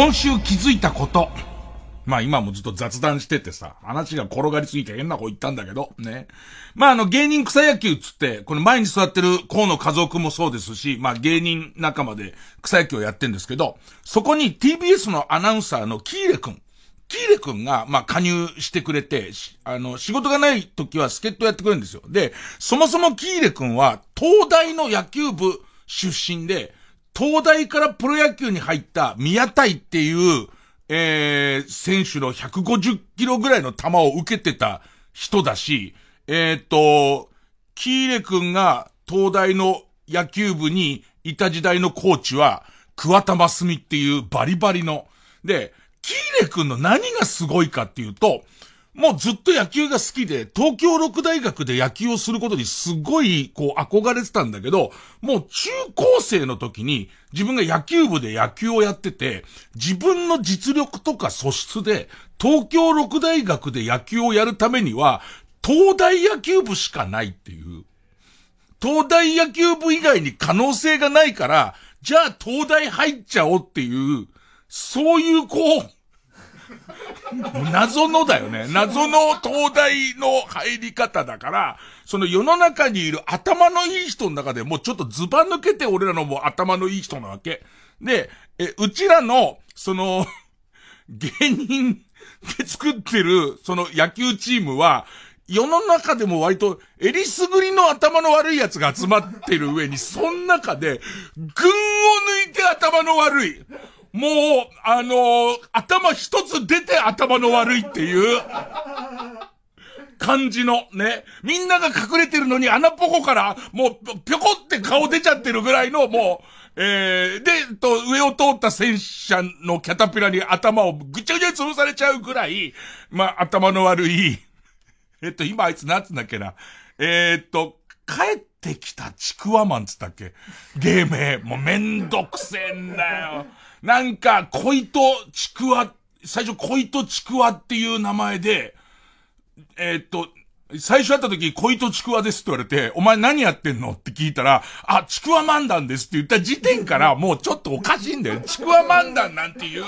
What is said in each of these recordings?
今週気づいたこと。まあ今もずっと雑談しててさ、話が転がりすぎて変な方言ったんだけど、ね。まああの芸人草野球つって、この前に座ってる河野和夫くんもそうですし、まあ芸人仲間で草野球をやってんですけど、そこに TBS のアナウンサーのキーレくん。キーレくんが、まあ、加入してくれて、あの、仕事がない時は助っ人やってくれるんですよ。で、そもそもキーレくんは、東大の野球部出身で、東大からプロ野球に入った宮台っていう、えー、選手の150キロぐらいの球を受けてた人だし、えっ、ー、と、キーレ君が東大の野球部にいた時代のコーチは、桑田真澄っていうバリバリの。で、キーレ君の何がすごいかっていうと、もうずっと野球が好きで、東京六大学で野球をすることにすごい、こう、憧れてたんだけど、もう中高生の時に、自分が野球部で野球をやってて、自分の実力とか素質で、東京六大学で野球をやるためには、東大野球部しかないっていう。東大野球部以外に可能性がないから、じゃあ東大入っちゃおうっていう、そういうこう、謎のだよね。謎の東大の入り方だから、その世の中にいる頭のいい人の中でもうちょっとズバ抜けて俺らのもう頭のいい人なわけ。で、え、うちらの、その、芸人で作ってる、その野球チームは、世の中でも割と、えりすぐりの頭の悪い奴が集まってる上に、そん中で、群を抜いて頭の悪い。もう、あのー、頭一つ出て頭の悪いっていう、感じの、ね。みんなが隠れてるのに穴ポコから、もう、ぴょこって顔出ちゃってるぐらいの、もう、えー、で、と、上を通った戦車のキャタピラに頭をぐちゃぐちゃに潰されちゃうぐらい、まあ、頭の悪い、えっと、今あいつなんつんだっけな。えー、っと、帰ってきたちくわマンつったっけ芸名。もうめんどくせえんだよ。なんか、恋とちくわ、最初恋とちくわっていう名前で、えー、っと、最初会った時、恋とちくわですって言われて、お前何やってんのって聞いたら、あ、ちくわ漫談ですって言った時点からもうちょっとおかしいんだよ。ちくわ漫談なんていう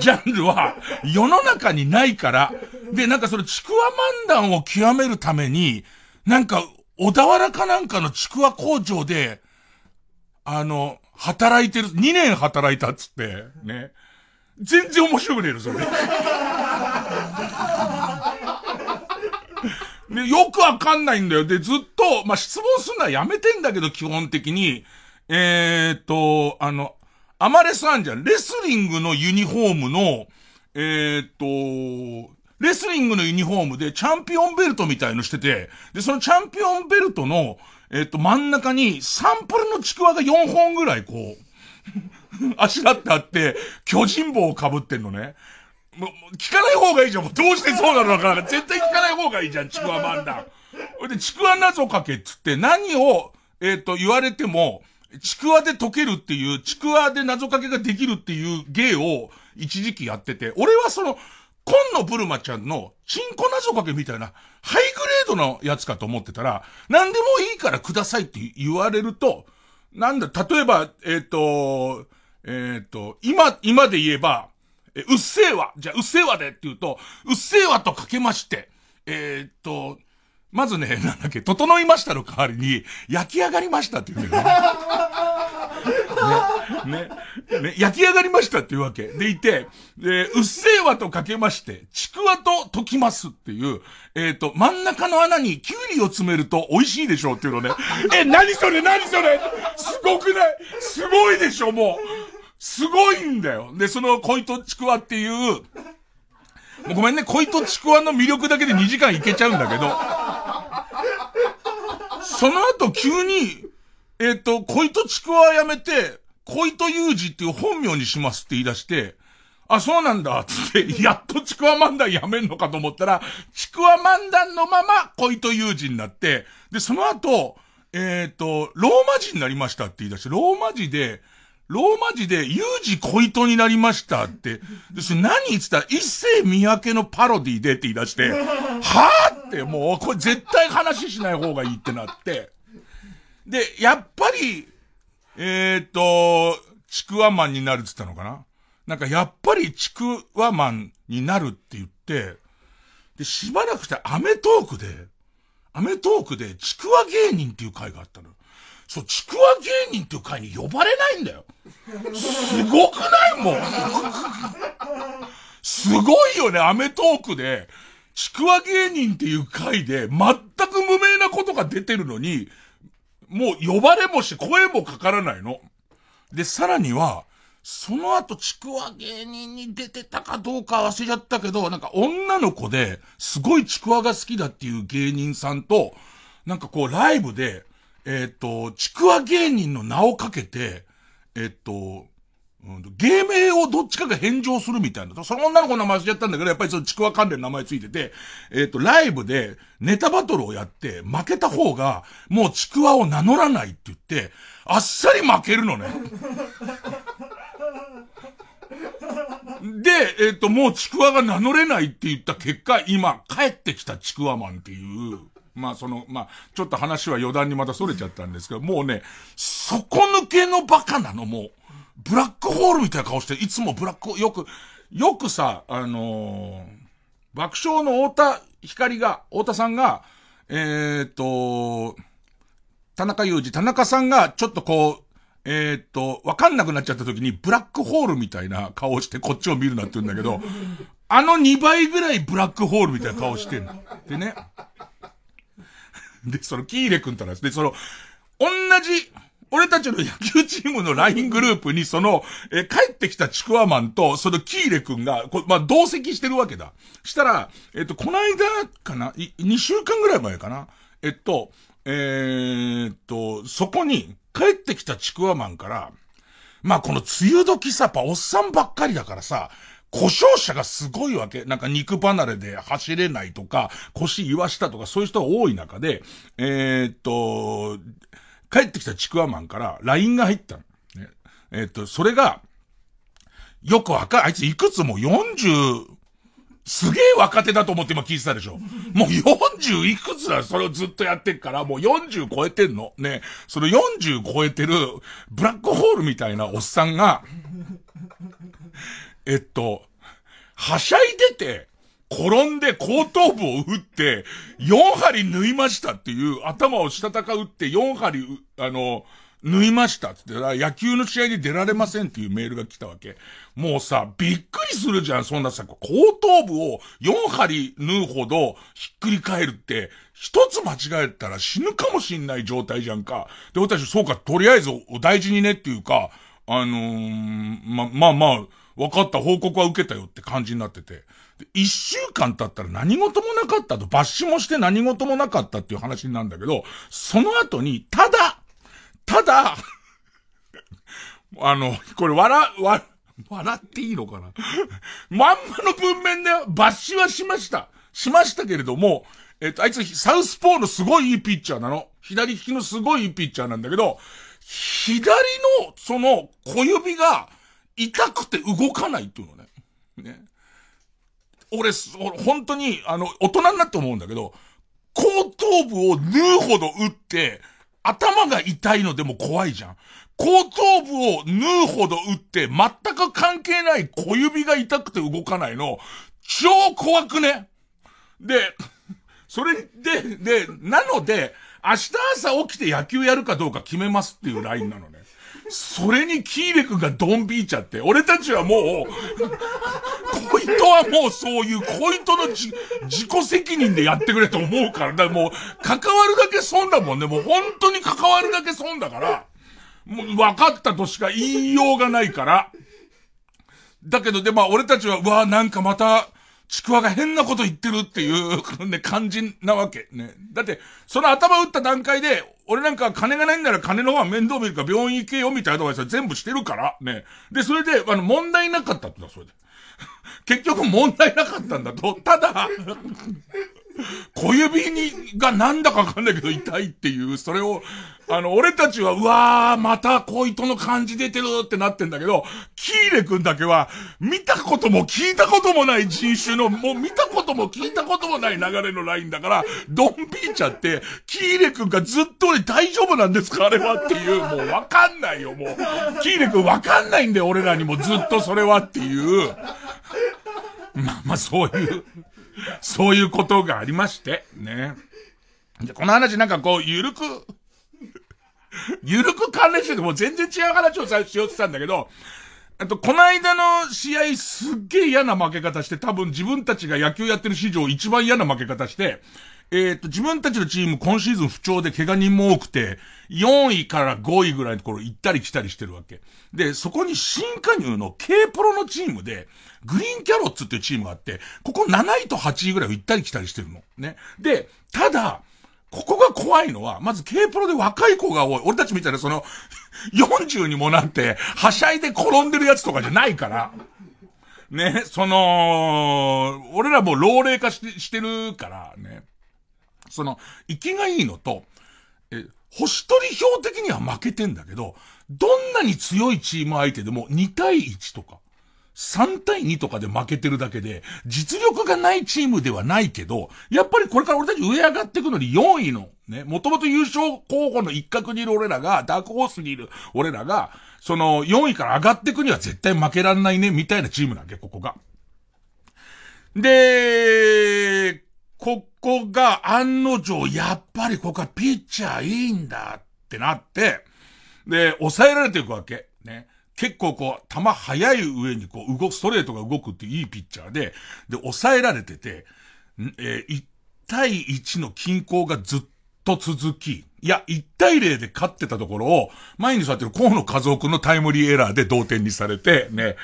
ジャンルは世の中にないから。で、なんかそのちくわ漫談を極めるために、なんか小田原かなんかのちくわ工場で、あの、働いてる、2年働いたっつって、ね。全然面白くねえの、それ。ね、よくわかんないんだよ。で、ずっと、まあ、質問するのはやめてんだけど、基本的に。えー、っと、あの、アマレさんじゃん。レスリングのユニフォームの、えー、っと、レスリングのユニフォームでチャンピオンベルトみたいのしてて、で、そのチャンピオンベルトの、えっと、真ん中にサンプルのちくわが4本ぐらいこう、あしらってあって、巨人棒を被ってんのね。もう、聞かない方がいいじゃん。もうどうしてそうなるのかな絶対聞かない方がいいじゃん、ちくわ漫談。ほいで、ちくわ謎かけっつって何を、えっ、ー、と、言われても、ちくわで解けるっていう、ちくわで謎かけができるっていう芸を一時期やってて、俺はその、今野ブルマちゃんの、チンコ謎かけみたいな、ハイグレードのやつかと思ってたら、何でもいいからくださいって言われると、なんだ、例えば、えっ、ー、と、えっ、ー、と、今、今で言えば、え、うっせぇわ。じゃあ、うっせぇわでって言うと、うっせぇわとかけまして、えっ、ー、と、まずね、なんだっけ、整いましたの代わりに、焼き上がりましたって言うんだよね。ね、ね、ね、焼き上がりましたっていうわけ。でいて、で、うっせぇわとかけまして、ちくわと溶きますっていう、えっ、ー、と、真ん中の穴にキュウリを詰めると美味しいでしょうっていうのね。え、何それ何それすごくないすごいでしょもう。すごいんだよ。で、その恋とちくわっていう、もうごめんね、恋とちくわの魅力だけで2時間いけちゃうんだけど、その後急に、えっ、と、恋とちくわやめて、恋とゆうじっていう本名にしますって言い出して、あ、そうなんだ、つって、やっとちくわ漫談やめんのかと思ったら、ちくわ漫談のまま恋と友人になって、で、その後、えっ、ー、と、ローマ字になりましたって言い出して、ローマ字で、ローマ字で、有事恋人になりましたって。で、それ何言ってた？一世三宅のパロディでって言い出して、はぁって、もう、これ絶対話しない方がいいってなって。で、やっぱり、えっ、ー、と、ちくわマンになるって言ったのかな？なんかやっぱりちくわマンになるって言って、で、しばらくしてアメトークで、アメトークでちくわ芸人っていう会があったの。そう、ちくわ芸人っていう会に呼ばれないんだよ。すごくない？もん。すごいよね、アメトークで、ちくわ芸人っていう会で、全く無名なことが出てるのに、もう呼ばれもし声もかからないの。で、さらには、その後、ちくわ芸人に出てたかどうか忘れちゃったけど、なんか女の子で、すごいちくわが好きだっていう芸人さんと、なんかこうライブで、えっ、と、ちくわ芸人の名をかけて、えっ、と、うん、芸名をどっちかが返上するみたいな。その女の子の名前忘れちゃったんだけど、やっぱりそのちくわ関連の名前ついてて、えっ、と、ライブでネタバトルをやって、負けた方が、もうちくわを名乗らないって言って、あっさり負けるのね。で、えっ、と、もうちくわが名乗れないって言った結果、今、帰ってきたちくわマンっていう、まあその、まあ、ちょっと話は余談にまた逸れちゃったんですけど、もうね、底抜けのバカなの、もう。ブラックホールみたいな顔して、いつもブラック、よく、よくさ、あのー、爆笑の太田光が、太田さんが、えー、っと、田中裕二、田中さんがちょっとこう、えー、っと、わかんなくなっちゃった時にブラックホールみたいな顔してこっちを見るなって言うんだけど、あの2倍ぐらいブラックホールみたいな顔してんの。でね。で、その、キーレ君とらで、その、同じ、俺たちの野球チームの LINE グループに、その、え帰ってきたちくわマンと、そのキーレ君が、こまあ、同席してるわけだ。したら、えっと、この間かな、2週間ぐらい前かな？えっと、えー、っと、そこに、帰ってきたちくわマンから、まあ、この梅雨時さ、ぱおっさんばっかりだからさ、故障者がすごいわけ。なんか肉離れで走れないとか、腰言わしたとかそういう人が多い中で、えー、っと、帰ってきたちくわマンから LINE が入ったの。ね、えー、っと、それが、よくわかあいついくつも40、すげえ若手だと思って今聞いてたでしょ。もう40いくつだそれをずっとやってっから、もう40超えてんの。ね。その40超えてる、ブラックホールみたいなおっさんが、えっと、はしゃいでて、転んで後頭部を打って、4針縫いましたっていう、頭をしたたか打って4針、あの、縫いましたって、野球の試合に出られませんっていうメールが来たわけ。もうさ、びっくりするじゃん、そんなさ、後頭部を4針縫うほどひっくり返るって、一つ間違えたら死ぬかもしんない状態じゃんか。で、私、そうか、とりあえずお大事にねっていうか、あのー、ま、まあまあ、分かった報告は受けたよって感じになってて。一週間経ったら何事もなかったと、抜歯もして何事もなかったっていう話なんだけど、その後に、ただ、ただ、あの、これ笑、わ、笑っていいのかな？まんまの文面で抜歯はしました。しましたけれども、えっと、あいつサウスポーのすごいいいピッチャーなの。左利きのすごいいいピッチャーなんだけど、左の、その、小指が、痛くて動かないっていうのね。ね。俺、本当に、あの、大人になって思うんだけど、後頭部を縫うほど打って、頭が痛いのでも怖いじゃん。後頭部を縫うほど打って、全く関係ない小指が痛くて動かないの、超怖くねで、それで、で、なので、明日朝起きて野球やるかどうか決めますっていうラインなのね。それにキーレ君がドン引いちゃって、俺たちはもう、小糸はもうそういう小糸のじ自己責任でやってくれと思うから、だからもう、関わるだけ損だもんね。もう本当に関わるだけ損だから、もう分かったとしか言いようがないから。だけど、で、まあ俺たちは、うわなんかまた、ちくわが変なこと言ってるっていうね、感じなわけ。ね。だって、その頭打った段階で、俺なんか金がないんなら金の方は面倒見るか病院行けよみたいなアドバイスは全部してるから、ね。で、それで、あの、問題なかったってな、それで。結局問題なかったんだと。ただ、小指に、がなんだかわかんないけど痛いっていう、それを、あの、俺たちは、うわー、また小糸の感じ出てるってなってんだけど、キーレ君だけは、見たことも聞いたこともない人種の、もう見たことも聞いたこともない流れのラインだから、ドンピーちゃって、キーレ君がずっと俺大丈夫なんですかあれはっていう、もうわかんないよ、もう。キーレ君わかんないんだよ、俺らにもずっとそれはっていう。まあまあ、そういう。そういうことがありまして、ね。で、この話なんかこう、ゆるく、ゆるく関連しててもう全然違う話をさしようってたんだけど、あと、この間の試合すっげえ嫌な負け方して、多分自分たちが野球やってる史上一番嫌な負け方して、えっ、ー、と、自分たちのチーム今シーズン不調で怪我人も多くて、4位から5位ぐらいのところ行ったり来たりしてるわけ。で、そこに新加入の K プロのチームで、グリーンキャロッツっていうチームがあって、ここ7位と8位ぐらい行ったり来たりしてるの。ね。で、ただ、ここが怖いのは、まず K プロで若い子が多い。俺たちみたいなその、40にもなって、はしゃいで転んでるやつとかじゃないから。ね、その、俺らも老齢化してしてるからね。その、生きがいいのと、え、星取り表的には負けてんだけど、どんなに強いチーム相手でも2対1とか、3対2とかで負けてるだけで、実力がないチームではないけど、やっぱりこれから俺たち上上がっていくのに4位の、ね、もともと優勝候補の一角にいる俺らが、ダークホースにいる俺らが、その4位から上がっていくには絶対負けらんないね、みたいなチームなわけ、ここが。で、ここが案の定、やっぱりここはピッチャーいいんだってなって、で、抑えられていくわけ。ね。結構こう、球速い上にこう、動く、ストレートが動くっていいいピッチャーで、で、抑えられてて、えー、1対1の均衡がずっと続き、いや、1対0で勝ってたところを、前に座ってる河野和夫君のタイムリーエラーで同点にされて、ね、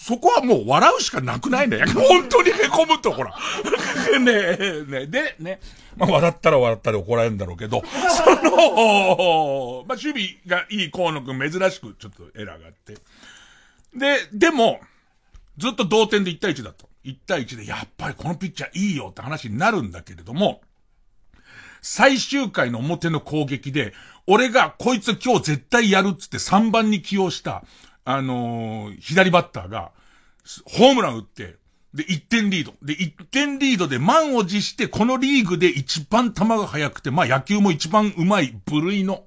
そこはもう笑うしかなくないね。本当に凹むと、ほら。ねえ、ねで、ね。まあ、笑ったら笑ったら怒られるんだろうけど、その、まあ、守備がいい河野くん珍しくちょっとエラーがあって。で、でも、ずっと同点で1対1だと。1対1で、やっぱりこのピッチャーいいよって話になるんだけれども、最終回の表の攻撃で、俺がこいつ今日絶対やるっつって3番に起用した、あのー、左バッターが、ホームラン打って、で、1点リード。で、1点リードで満を持して、このリーグで一番球が速くて、まあ野球も一番上手い部類の、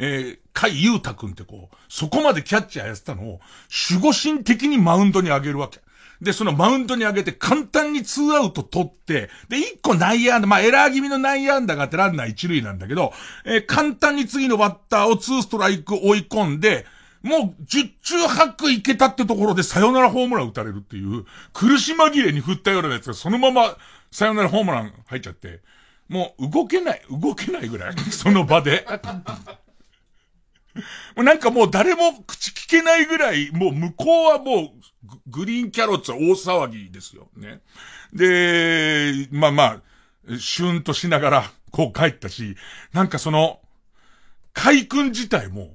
えー、甲斐優太くんってこう、そこまでキャッチャーやってたのを、守護神的にマウンドに上げるわけ。で、そのマウンドに上げて簡単にツーアウト取って、で、1個内野安打、まあエラー気味の内野安打があってランナー一塁なんだけど、えー、簡単に次のバッターをツーストライク追い込んで、もう、十中八九いけたってところでサヨナラホームラン打たれるっていう、苦し紛れに振ったようなやつがそのままサヨナラホームラン入っちゃって、もう動けない、動けないぐらい、その場で。なんかもう誰も口聞けないぐらい、もう向こうはもうグリーンキャロッツは大騒ぎですよ。ね。で、まあまあ、シュンとしながらこう帰ったし、なんかその、海君自体も、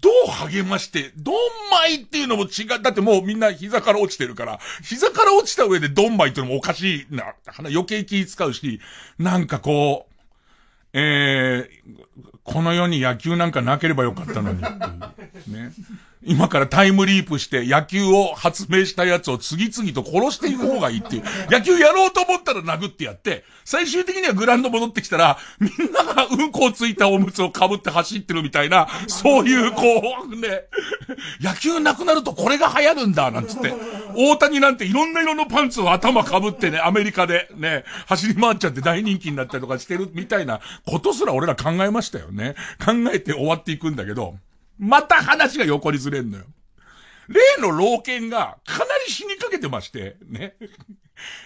どう励まして、ドンマイっていうのも違う。だってもうみんな膝から落ちてるから、膝から落ちた上でドンマイっていうのもおかしいな。余計気使うし、なんかこう、えー、この世に野球なんかなければよかったのに。ね。今からタイムリープして野球を発明したやつを次々と殺していく方がいいっていう。野球やろうと思ったら殴ってやって、最終的にはグランド戻ってきたら、みんながうんこをついたおむつを被って走ってるみたいな、そういうこう、ね、野球なくなるとこれが流行るんだ、なんつって。大谷なんていろんな色のパンツを頭被ってね、アメリカでね、走り回っちゃって大人気になったりとかしてるみたいなことすら俺ら考えましたよね。考えて終わっていくんだけど、また話が横にずれんのよ。例の老犬がかなり死にかけてまして、ね。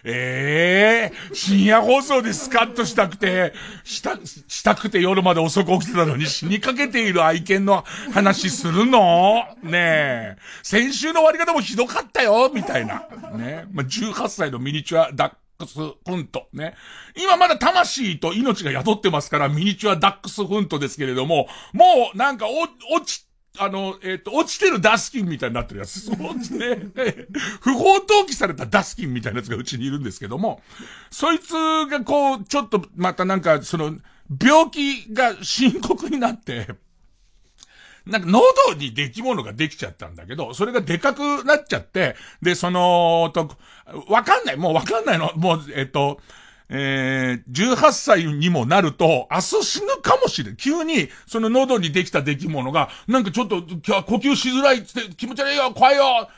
え えー、深夜放送でスカッとしたくて、した、したくて夜まで遅く起きてたのに死にかけている愛犬の話するの？ねえ。先週の終わり方もひどかったよみたいな。ね。まあ、18歳のミニチュアダックスフント。ね。今まだ魂と命が宿ってますから、ミニチュアダックスフントですけれども、もうなんか落ちあの、えっ、ー、と、落ちてるダスキンみたいになってるやつ。そうですね。不法投棄されたダスキンみたいなやつがうちにいるんですけども、そいつがこう、ちょっとまたなんか、その、病気が深刻になって、なんか喉に出来物ができちゃったんだけど、それがでかくなっちゃって、で、その、と、わかんない、もうわかんないの、もう、えっ、と、えー、18歳にもなると、明日死ぬかもしれん。急に、その喉にできた出来物が、なんかちょっと、呼吸しづらいって気持ち悪いよ、怖いよ、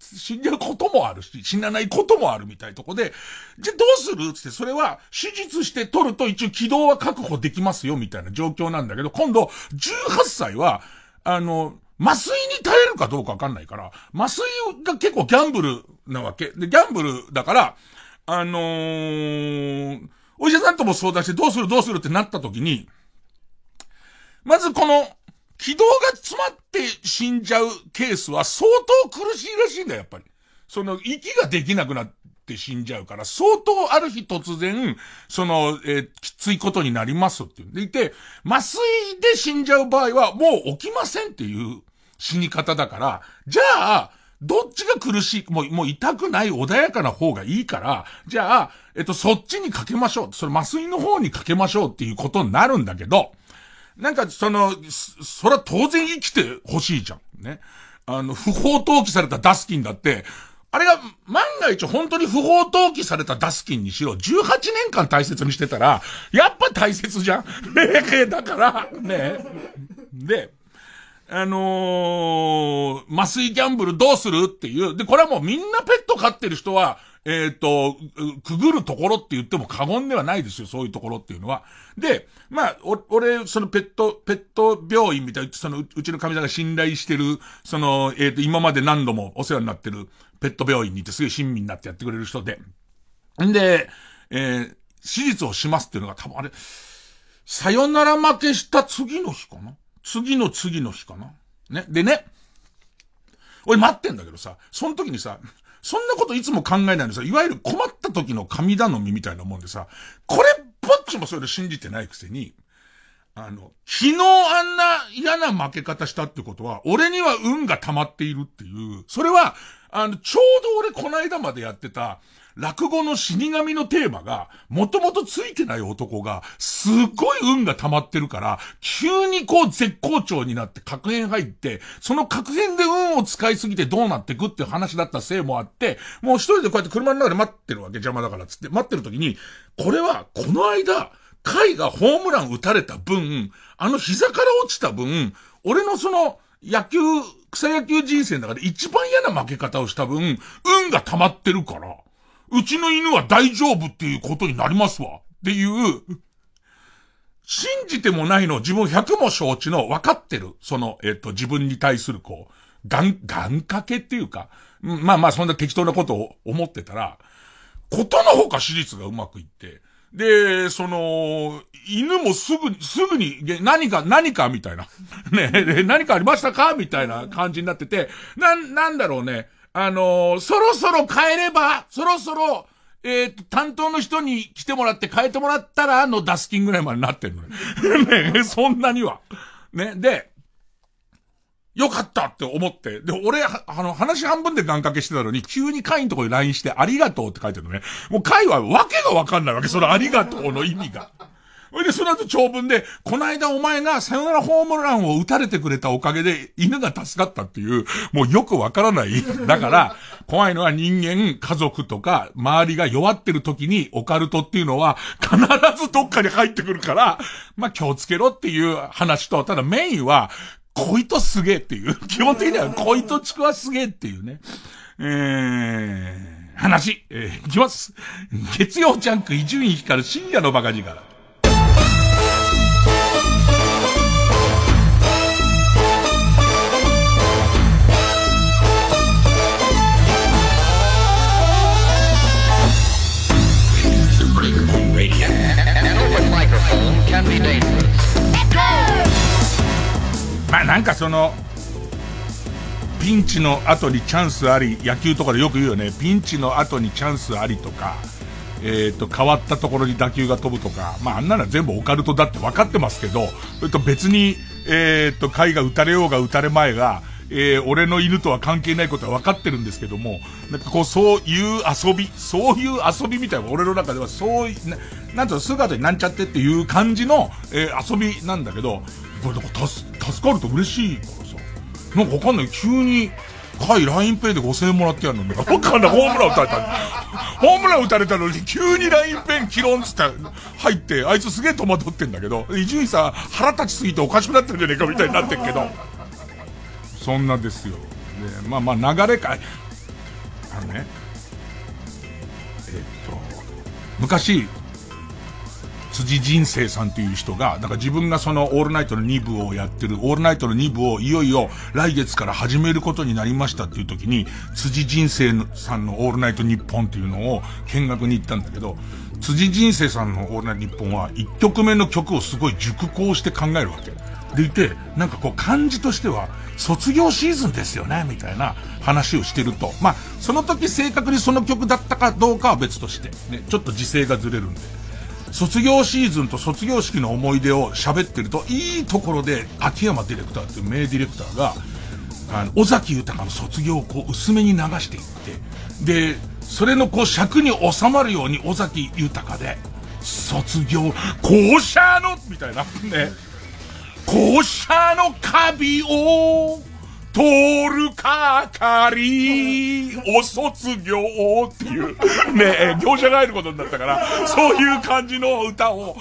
死んじゃうこともあるし、死なないこともあるみたいなとこで、じゃどうするつって、それは、手術して取ると一応軌道は確保できますよ、みたいな状況なんだけど、今度、18歳は、あの、麻酔に耐えるかどうかわかんないから、麻酔が結構ギャンブルなわけ。で、ギャンブルだから、あのー、お医者さんとも相談してどうするどうするってなった時に、まずこの、気道が詰まって死んじゃうケースは相当苦しいらしいんだよ、やっぱり。その、息ができなくなっって死んじゃうから、相当ある日突然、その、えー、きついことになりますって言っていて、麻酔で死んじゃう場合はもう起きませんっていう死に方だから、じゃあ、どっちが苦しい、もう、もう痛くない穏やかな方がいいから、じゃあ、えっと、そっちにかけましょう。それ麻酔の方にかけましょうっていうことになるんだけど、なんか、その、それは当然生きてほしいじゃん。ね。あの、不法投棄されたダスキンだって、あれが万が一本当に不法投棄されたダスキンにしろ、18年間大切にしてたら、やっぱ大切じゃん。ね だから、ね。で、あのー、麻酔ギャンブルどうするっていう。で、これはもうみんなペット飼ってる人は、えっ、ー、と、くぐるところって言っても過言ではないですよ、そういうところっていうのは。で、まあ、お、俺、そのペット、ペット病院みたいな、そのうちの神さんが信頼してる、その、えっ、ー、と、今まで何度もお世話になってるペット病院に行ってすげえ親身になってやってくれる人で。んで、えー、手術をしますっていうのが多分あれ、さよなら負けした次の日かな？次の次の日かな？ね。でね、俺待ってんだけどさ、その時にさ、そんなこといつも考えないのさ、いわゆる困った時の神頼みみたいなもんでさ、これっぽっちもそれ信じてないくせに、あの、昨日あんな嫌な負け方したってことは、俺には運が溜まっているっていう、それは、あの、ちょうど俺この間までやってた、落語の死神のテーマが、もともとついてない男が、すっごい運が溜まってるから、急にこう絶好調になって確変入って、その確変で運を使いすぎてどうなってくっていう話だったせいもあって、もう一人でこうやって車の中で待ってるわけ、邪魔だからつって、待ってる時に、これは、この間、海がホームラン打たれた分、あの膝から落ちた分、俺のその、野球、草野球人生の中で一番嫌な負け方をした分、運が溜まってるから、うちの犬は大丈夫っていうことになりますわ。っていう、信じてもないの自分100も承知の分かってる。その、えっ、と、自分に対するこう、がん、がんかけっていうか、まあまあそんな適当なことを思ってたら、ことのほか手術がうまくいって、で、その、犬もすぐ、すぐに、何か、何かみたいな。ね、何かありましたか？みたいな感じになってて、な、なんだろうね。あのー、そろそろ帰れば、そろそろ、えっ、ー、と、担当の人に来てもらって変えてもらったら、のダスキンぐらいまでなってるのね。ね、そんなには。ね、で、よかったって思って。で、俺、あの、話半分で願掛けしてたのに、急に会員のとこに LINE して、ありがとうって書いてるのね。もう会はわけがわかんないわけ、そのありがとうの意味が。それで、その後長文で、この間お前がさよならホームランを打たれてくれたおかげで犬が助かったっていう、もうよくわからない。だから、怖いのは人間、家族とか、周りが弱ってる時にオカルトっていうのは必ずどっかに入ってくるから、まあ気をつけろっていう話と、ただメインは、恋とすげえっていう。基本的には恋とちくわすげえっていうね。えー、話、えー、いきます。月曜ジャンク伊集院光る深夜のバカ力。まあなんかその、ピンチの後にチャンスあり、野球とかでよく言うよね、ピンチの後にチャンスありとか、えっ、ー、と、変わったところに打球が飛ぶとか、まああんなのは全部オカルトだって分かってますけど、それと別に、えー、と、貝が打たれようが打たれまいが、えー、俺の犬とは関係ないことは分かってるんですけども、なんかこう、そういう遊び、そういう遊びみたいな、俺の中ではそういう、ななんと姿になんちゃってっていう感じの、えー、遊びなんだけど、これなんか助、助かると嬉しいからさ、なんかわかんない、急に、はい、ラインペイで5000円もらってやるのに、わかんない、ホームラン打たれた。ホームラン打たれたのに、急にラインペンキロンつって入って、あいつすげえ戸惑ってんだけど、伊集院さん腹立ちすぎておかしくなってるんじゃねえかみたいになってんけど、そんなですよ。で、まあまあ流れか、あのね、えっと、昔、辻人生さんっていう人が、だから自分がそのオールナイトの2部をやってる、オールナイトの2部をいよいよ来月から始めることになりましたっていう時に、辻人生さんのオールナイト日本っていうのを見学に行ったんだけど、辻人生さんのオールナイト日本は1曲目の曲をすごい熟考して考えるわけ。でいて、なんかこう感じとしては、卒業シーズンですよね、みたいな話をしてると。まあ、その時正確にその曲だったかどうかは別として、ね、ちょっと時勢がずれるんで。卒業シーズンと卒業式の思い出を喋ってると、いいところで、秋山ディレクターっていう名ディレクターが、あの、尾崎豊の卒業をこう薄めに流していって、で、それのこう尺に収まるように尾崎豊で、卒業、校舎の、みたいな、ね、校舎のカビを、通るかかり、お卒業っていう、ねえ、業者が入ることになったから、そういう感じの歌を、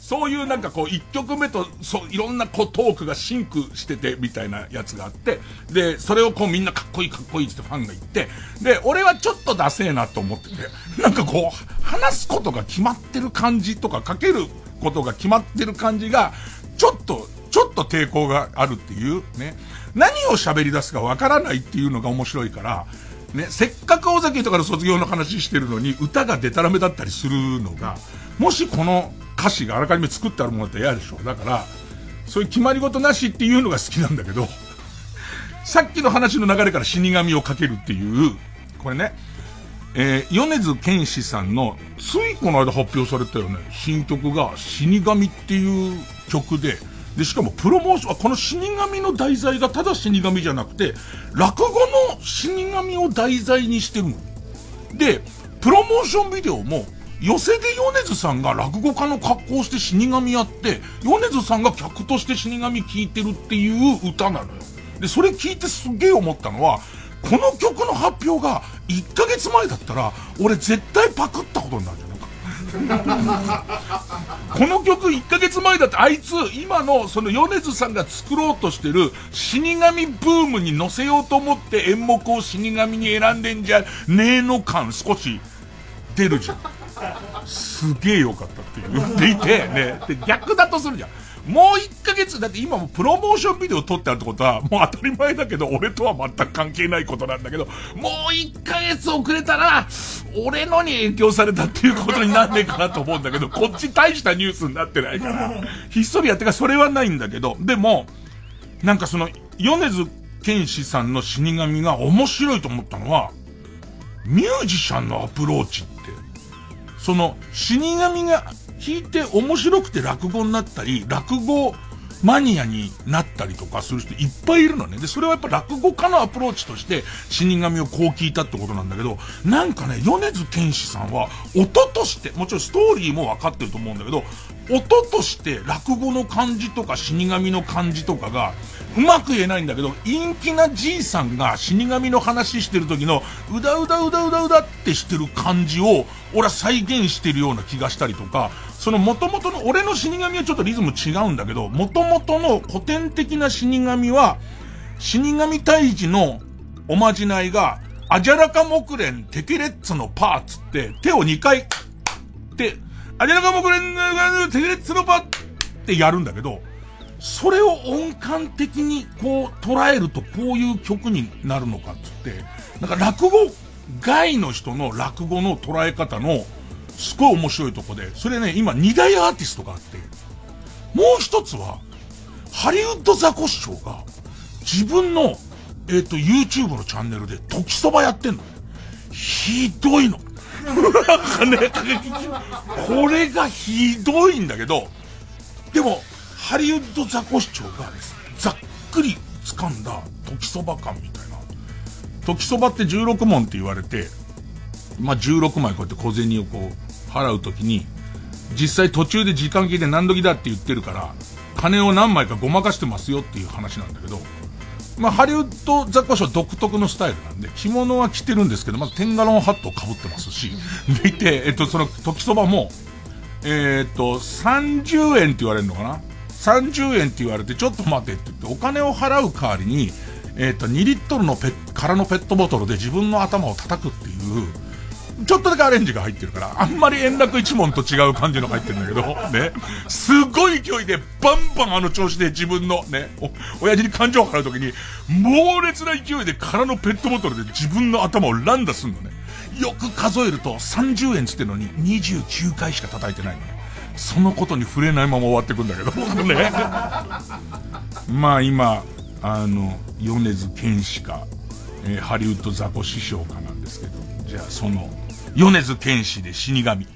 そういうなんかこう、一曲目と、そう、いろんなこうトークがシンクしてて、みたいなやつがあって、で、それをこうみんなかっこいいかっこいいってファンが言って、で、俺はちょっとダセえなと思ってて、なんかこう、話すことが決まってる感じとか、かけることが決まってる感じが、ちょっと、ちょっと抵抗があるっていうね。何を喋り出すかわからないっていうのが面白いから、ね、せっかく尾崎とかの卒業の話してるのに、歌がデタラメだったりするのが、もしこの歌詞があらかじめ作ってあるものだったら嫌でしょ。だから、そういう決まり事なしっていうのが好きなんだけど、さっきの話の流れから死神をかけるっていう、これね、えー、米津玄師さんの、ついこの間発表されたよね、新曲が死神っていう曲で、で、しかもプロモーション、この死神の題材がただ死神じゃなくて、落語の死神を題材にしてるの。で、プロモーションビデオも、寄せで米津さんが落語家の格好して死神やって、米津さんが客として死神聴いてるっていう歌なのよ。で、それ聞いてすげえ思ったのは、この曲の発表が1ヶ月前だったら、俺絶対パクったことになる。この曲1ヶ月前だってあいつ今のその米津さんが作ろうとしてる死神ブームに乗せようと思って演目を死神に選んでんじゃねえの感少し出るじゃん。すげえよかったって言っていて、ね。で、逆だとするじゃん。もう1ヶ月、だって今もプロモーションビデオ撮ってあるってことは、もう当たり前だけど、俺とは全く関係ないことなんだけど、もう1ヶ月遅れたら、俺のに影響されたっていうことになんねえかなと思うんだけど、こっち大したニュースになってないから、ひっそりやってかそれはないんだけど、でも、なんかその、米津玄師さんの死神が面白いと思ったのは、ミュージシャンのアプローチって、その、死神が聞いて面白くて落語になったり、落語マニアになったりとかする人いっぱいいるのね。で、それはやっぱ落語家のアプローチとして死神をこう聞いたってことなんだけど、なんかね、米津玄師さんは音として、もちろんストーリーもわかってると思うんだけど、音として落語の感じとか死神の感じとかが、うまく言えないんだけど、陰気なじいさんが死神の話してる時の、うだうだうだうだうだってしてる感じを、俺は再現してるような気がしたりとか、その元々の、俺の死神はちょっとリズム違うんだけど、元々の古典的な死神は、死神退治のおまじないが、アジャラカ木蓮テケレッツのパーツって手を2回、って、アジャラカ木蓮テケレッツのパーってやるんだけど、それを音感的にこう捉えるとこういう曲になるのかっつって、なんか落語外の人の落語の捉え方のすごい面白いとこで、それね、今二大アーティストがあって、もう一つは、ハリウッドザコシショウが自分の、えっ、ー、と、YouTube のチャンネルで時そばやってんの。ひどいの。これがひどいんだけど、でも、ハリウッドザコシ長がざっくり掴んだ時そば感みたいな。時そばって16問って言われて、まあ、16枚こうやって小銭をこう、払うときに、実際途中で時間切で何時だって言ってるから、金を何枚かごまかしてますよっていう話なんだけど、まあ、ハリウッド雑貨ショー独特のスタイルなんで、着物は着てるんですけど、まずテンガロンハットを被ってますし、でいて、えっと、その、時そばも、えー、っと、30円って言われるのかな ?30 円って言われて、ちょっと待てって言って、お金を払う代わりに、えー、と、2リットルのペ空のペットボトルで自分の頭を叩くっていう、ちょっとだけアレンジが入ってるから、あんまり円楽一門と違う感じの入ってるんだけど、ね。すごい勢いで、バンバンあの調子で自分の、ね、お、親父に感情を払うときに、猛烈な勢いで空のペットボトルで自分の頭を乱打すんのね。よく数えると30円つってのに29回しか叩いてないのね。そのことに触れないまま終わってくんだけど、ね。まあ今、あの、米津玄師か、えー、ハリウッドザコ師匠かなんですけど、じゃあその、米津玄師で死神。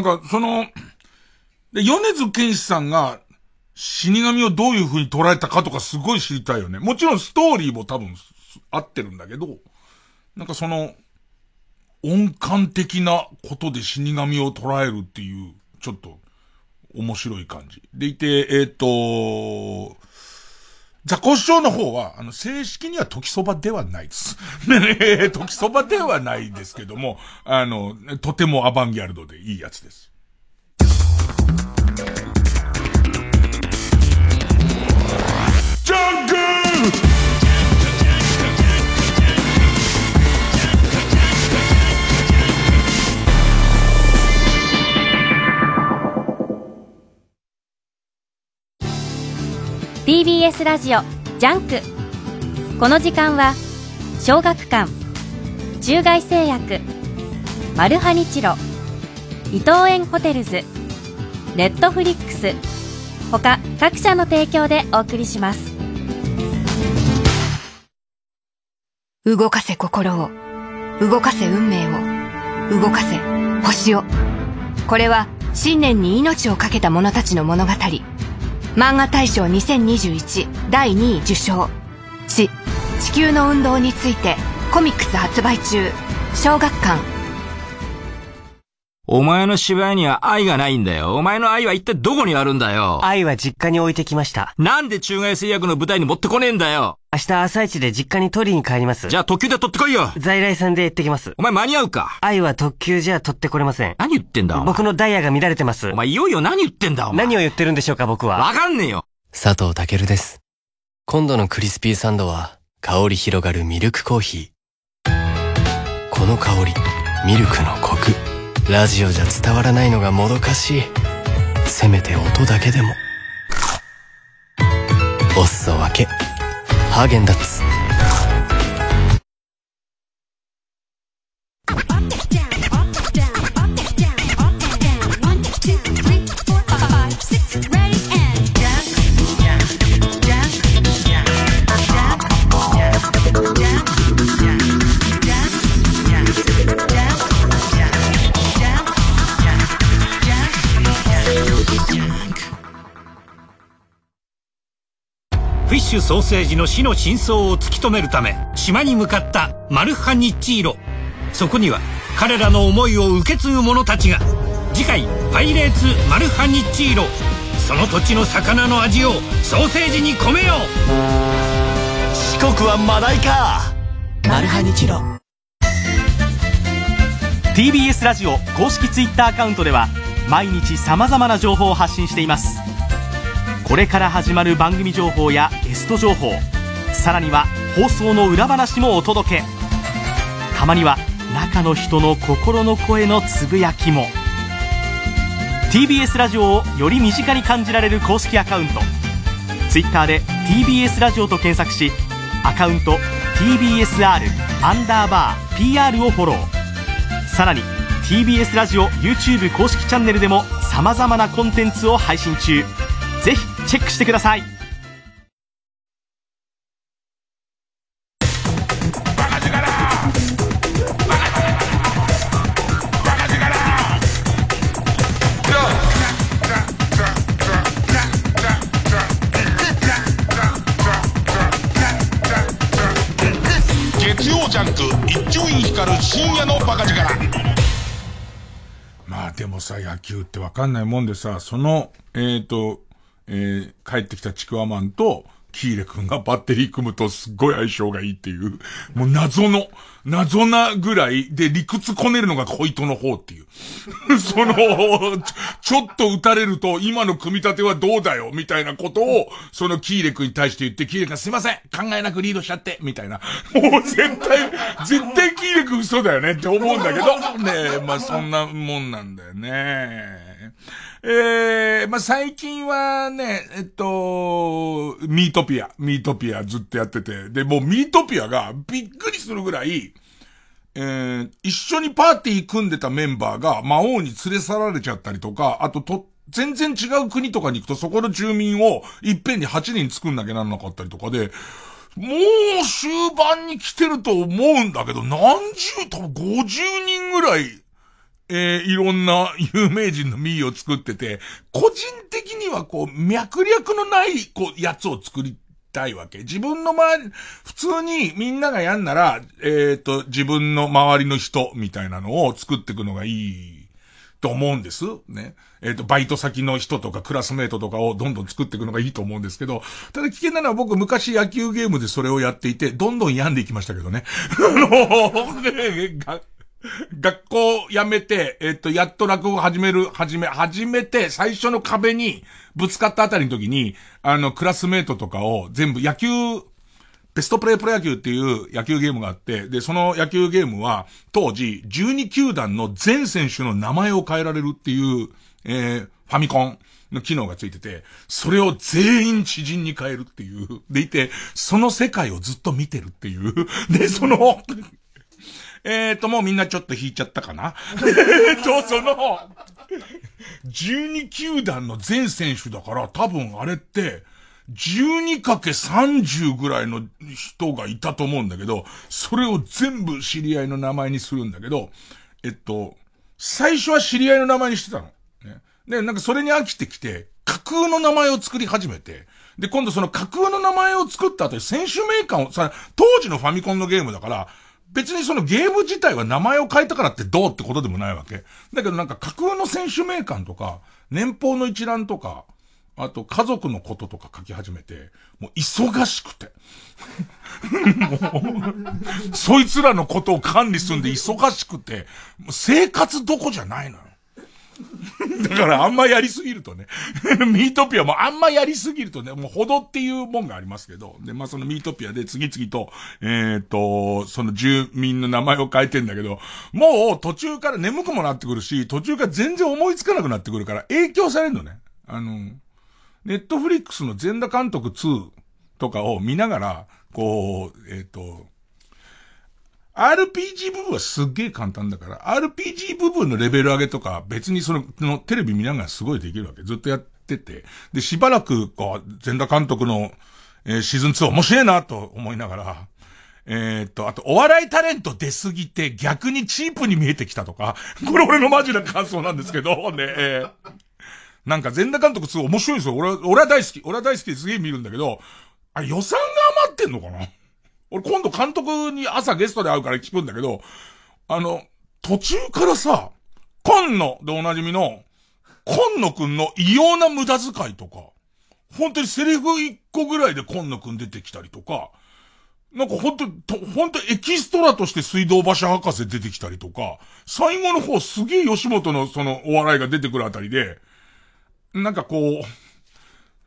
なんか、その、で、米津玄師さんが、死神をどういう風に捉えたかとかすごい知りたいよね。もちろんストーリーも多分合ってるんだけど、なんかその、音感的なことで死神を捉えるっていう、ちょっと、面白い感じ。でいて、えっ、ー、と、ザコシショウの方は、あの、正式には時そばではないです。ね、時そばではないですけども、あの、とてもアバンギャルドでいいやつです。ジャンク TBS ラジオジャンク。この時間は小学館中外製薬マルハニチロ伊藤園ホテルズネットフリックス他各社の提供でお送りします。動かせ心を動かせ運命を動かせ星を。これは信念に命を懸けた者たちの物語。漫画大賞2021第2位受賞。地地球の運動についてコミックス発売中。小学館。お前の芝居には愛がないんだよ。お前の愛は一体どこにあるんだよ。愛は実家に置いてきました。なんで中外製薬の舞台に持ってこねえんだよ。明日朝一で実家に取りに帰ります。じゃあ特急で取ってこいよ。在来線で行ってきます。お前間に合うか？愛は特急じゃ取ってこれません。何言ってんだ？お前僕のダイヤが乱れてますお。前いよいよ何言ってんだ？お前。何を言ってるんでしょうか僕は。わかんねえよ。佐藤健です。今度のクリスピーサンドは、香り広がるミルクコーヒー。この香り、ミルクのコク。ラジオじゃ伝わらないのがもどかしい。せめて音だけでも。おすそ分け。ハーゲンダッツ。ッシュソーセージの死の真相を突き止めるため島に向かったマルハニッチーロそこには彼らの思いを受け継ぐ者たちが次回「パイレーツマルハニッチーロ」その土地の魚の味をソーセージに込めよう。四国はマダイか。マルハニチロ TBS ラジオ公式 Twitter アカウントでは毎日さまざまな情報を発信していますこれから始まる番組情報やゲスト情報さらには放送の裏話もお届け。たまには中の人の心の声のつぶやきも。TBS ラジオをより身近に感じられる公式アカウント。Twitter で TBS ラジオと検索しアカウント TBSR アンダーバー PR をフォロー。さらに TBS ラジオ YouTube 公式チャンネルでもさまざまなコンテンツを配信中。ぜひチェックしてください。月曜ジャンク一丁院光る深夜のバカ力。まあでもさ、野球ってわかんないもんでさ、その、えっ、ー、と、えー、帰ってきたちくわマンと、キーレ君がバッテリー組むとすっごい相性がいいっていう、もう謎の、謎なぐらいで理屈こねるのが小糸の方っていう。その、ちょちょっと打たれると今の組み立てはどうだよみたいなことを、そのキーレ君に対して言って、キーレ君がすいません考えなくリードしちゃってみたいな。もう絶対、絶対キーレ君嘘だよねって思うんだけど、ねえ、まあそんなもんなんだよね。ええー、まあ、最近はね、えっと、ミートピア、ミートピアずっとやってて、で、もうミートピアがびっくりするぐらい、えー、一緒にパーティー組んでたメンバーが魔王に連れ去られちゃったりとか、あとと、全然違う国とかに行くとそこの住民をいっぺんに8人作んなきゃなんなかったりとかで、もう終盤に来てると思うんだけど、何十、多分50人ぐらい、えー、いろんな有名人のミーを作ってて、個人的にはこう、脈略のない、こう、やつを作りたいわけ。自分の周り、普通にみんながやんなら、えっ、ー、と、自分の周りの人みたいなのを作っていくのがいいと思うんです。ね。えっ、ー、と、バイト先の人とかクラスメートとかをどんどん作っていくのがいいと思うんですけど、ただ危険なのは僕昔野球ゲームでそれをやっていて、どんどん病んでいきましたけどね。あの、学校辞めて、えっと、やっと落語始める、始め、始めて、最初の壁にぶつかったあたりの時に、あの、クラスメートとかを全部野球、ベストプレイプロ野球っていう野球ゲームがあって、で、その野球ゲームは、当時、12球団の全選手の名前を変えられるっていう、えー、ファミコンの機能がついてて、それを全員知人に変えるっていう、でいて、その世界をずっと見てるっていう、で、その、えーと、もうみんなちょっと引いちゃったかな？えーと、その、12球団の全選手だから、多分あれって、12×30 ぐらいの人がいたと思うんだけど、それを全部知り合いの名前にするんだけど、えっと、最初は知り合いの名前にしてたの。ね、で、なんかそれに飽きてきて、架空の名前を作り始めて、で、今度その架空の名前を作った後に選手名鑑を、さ、当時のファミコンのゲームだから、別にそのゲーム自体は名前を変えたからってどうってことでもないわけ。だけどなんか架空の選手名鑑とか、年俸の一覧とか、あと家族のこととか書き始めて、もう忙しくて。そいつらのことを管理すんで忙しくて、もう生活どこじゃないのよ。だからあんまやりすぎるとね、ミートピアもあんまやりすぎるとね、もうほどっていうもんがありますけど、で、まあそのミートピアで次々と、えっ、と、その住民の名前を変えてんだけど、もう途中から眠くもなってくるし、途中から全然思いつかなくなってくるから影響されるのね。あの、ネットフリックスの全田監督2とかを見ながら、こう、えっ、と、RPG 部分はすっげえ簡単だから、RPG 部分のレベル上げとか、別にその、のテレビ見ながらすごいできるわけ。ずっとやってて。で、しばらく、こう、全田監督の、えーシーズン2面白いなと思いながら、えーっと、あと、お笑いタレント出すぎて逆にチープに見えてきたとか、これ俺のマジな感想なんですけど、ね、えーなんか全田監督2面白いんですよ。俺は、俺は大好き。俺は大好きですげえ見るんだけど、あ予算が余ってんのかな？俺今度監督に朝ゲストで会うから聞くんだけど、あの、途中からさ、今野でおなじみの、今野くんの異様な無駄遣いとか、本当にセリフ一個ぐらいで今野くん出てきたりとか、なんか本当に、と本当エキストラとして水道橋博士出てきたりとか、最後の方すげえ吉本のそのお笑いが出てくるあたりで、なんかこう、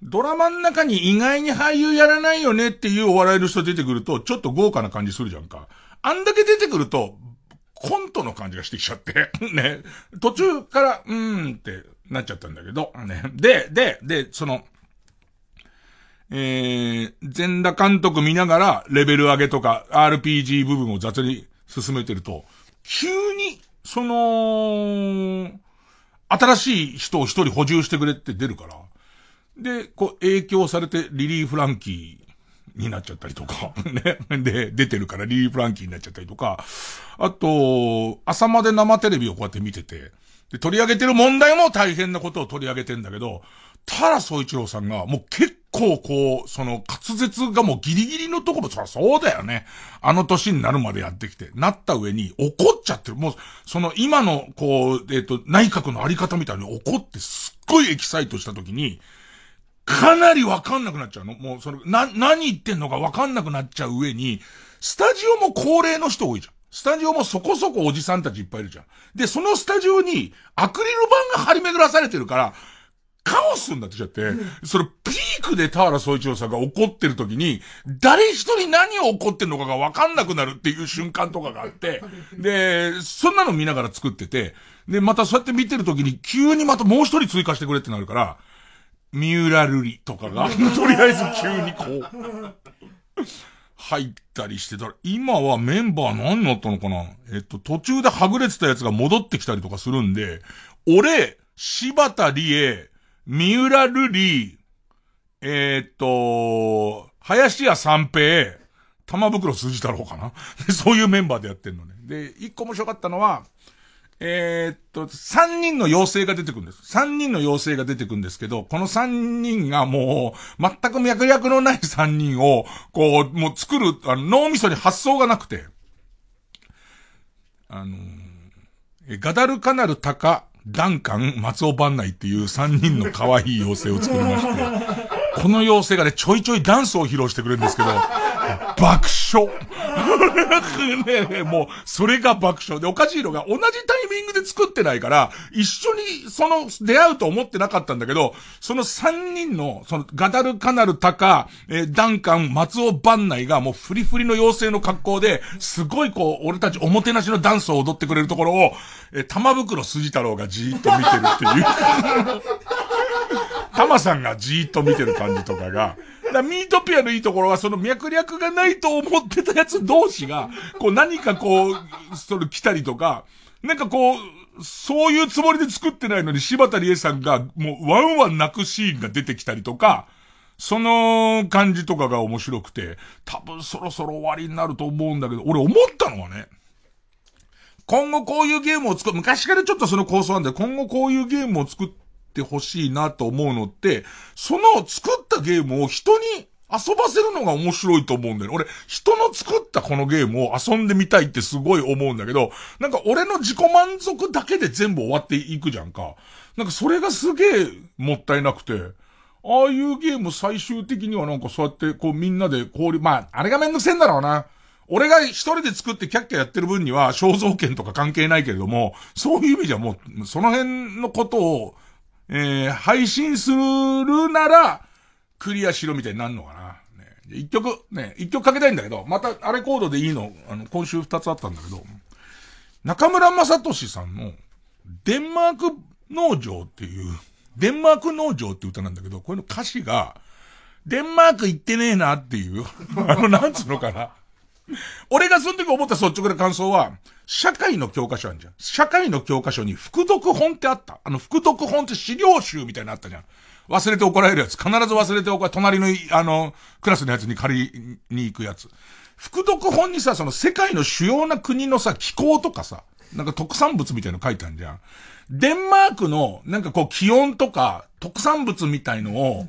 ドラマの中に意外に俳優やらないよねっていうお笑いの人出てくると、ちょっと豪華な感じするじゃんか。あんだけ出てくると、コントの感じがしてきちゃって、ね。途中から、うーんってなっちゃったんだけど、ね。で、で、で、その、えー、全田監督見ながら、レベル上げとか、RPG 部分を雑に進めてると、急に、その、新しい人を一人補充してくれって出るから、で、こう、影響されてリリー・フランキーになっちゃったりとか、ね。で、出てるからリリー・フランキーになっちゃったりとか、あと、朝まで生テレビをこうやって見てて、で、取り上げてる問題も大変なことを取り上げてんだけど、田原総一郎さんがもう結構こう、その滑舌がもうギリギリのところ、そりゃそうだよね。あの年になるまでやってきて、なった上に怒っちゃってる。もう、その今のこう、えっ、と、内閣のあり方みたいに怒ってすっごいエキサイトした時に、かなりわかんなくなっちゃうの。もう、その、な、何言ってんのかわかんなくなっちゃう上に、スタジオも高齢の人多いじゃん。スタジオもそこそこおじさんたちいっぱいいるじゃん。で、そのスタジオにアクリル板が張り巡らされてるから、カオスになってきちゃって、そのピークで田原総一郎さんが怒ってる時に、誰一人何を怒ってんのかがわかんなくなるっていう瞬間とかがあって、で、そんなの見ながら作ってて、で、またそうやって見てる時に急にまたもう一人追加してくれってなるから、三浦瑠璃とかが、とりあえず急にこう、入ったりしてたら、今はメンバー何になったのかな？えっと、途中ではぐれてたやつが戻ってきたりとかするんで、俺、柴田理恵、三浦瑠璃、えーっと、林家三平、玉袋筋太郎かな？でそういうメンバーでやってんのね。で、一個面白かったのは、えーっと、三人の妖精が出てくるんです。三人の妖精が出てくるんですけど、この三人がもう、全く脈略のない三人を、こう、もう作る、あの、脳みそに発想がなくて、あのえガダルカナルタカ、ダンカン、松尾番内っていう三人の可愛い妖精を作りまして、この妖精がね、ちょいちょいダンスを披露してくれるんですけど、爆笑ね、もう、それが爆笑で、おかしいのが、同じタイミングで作ってないから、一緒に、その、出会うと思ってなかったんだけど、その三人の、その、ガダルカナルタカ、えー、ダンカン、松尾番内が、もう、フリフリの妖精の格好で、すごいこう、俺たちおもてなしのダンスを踊ってくれるところを、えー、玉袋筋太郎がじーっと見てるっていう。タマさんがじーっと見てる感じとかが、だミートピアのいいところは、その脈略がないと思ってたやつ同士が、こう何かこう、その来たりとか、なんかこう、そういうつもりで作ってないのに柴田理恵さんがもうワンワン泣くシーンが出てきたりとか、その感じとかが面白くて、多分そろそろ終わりになると思うんだけど、俺思ったのはね、今後こういうゲームを作る、昔からちょっとその構想なんで、今後こういうゲームを作ってほしいなと思うのって、その作ったゲームを人に遊ばせるのが面白いと思うんだよ。俺、人の作ったこのゲームを遊んでみたいってすごい思うんだけど、なんか俺の自己満足だけで全部終わっていくじゃんか。なんかそれがすげえもったいなくて、ああいうゲーム最終的にはなんかそうやってこうみんなで氷、まあ、あれがめんどくせえんだろうな。俺が一人で作ってキャッキャやってる分には肖像権とか関係ないけれども、そういう意味じゃもう、その辺のことを、えー、配信するなら、クリアしろみたいになるのかな。ね、一曲、ね、一曲かけたいんだけど、またあれコードでいいの、あの、今週二つあったんだけど、中村正俊さんの、デンマーク農場っていう、デンマーク農場って歌なんだけど、これの歌詞が、デンマーク行ってねえなっていう、あの、なんつうのかな。俺がその時思った率直な感想は、社会の教科書あるじゃん。社会の教科書に副読本ってあった。あの、副読本って資料集みたいなのあったじゃん。忘れて怒られるやつ。必ず忘れて怒られ、隣の、あの、クラスのやつに借りに行くやつ。副読本にさ、その世界の主要な国のさ、気候とかさ、なんか特産物みたいの書いてあるじゃん。デンマークの、なんかこう気温とか、特産物みたいのを、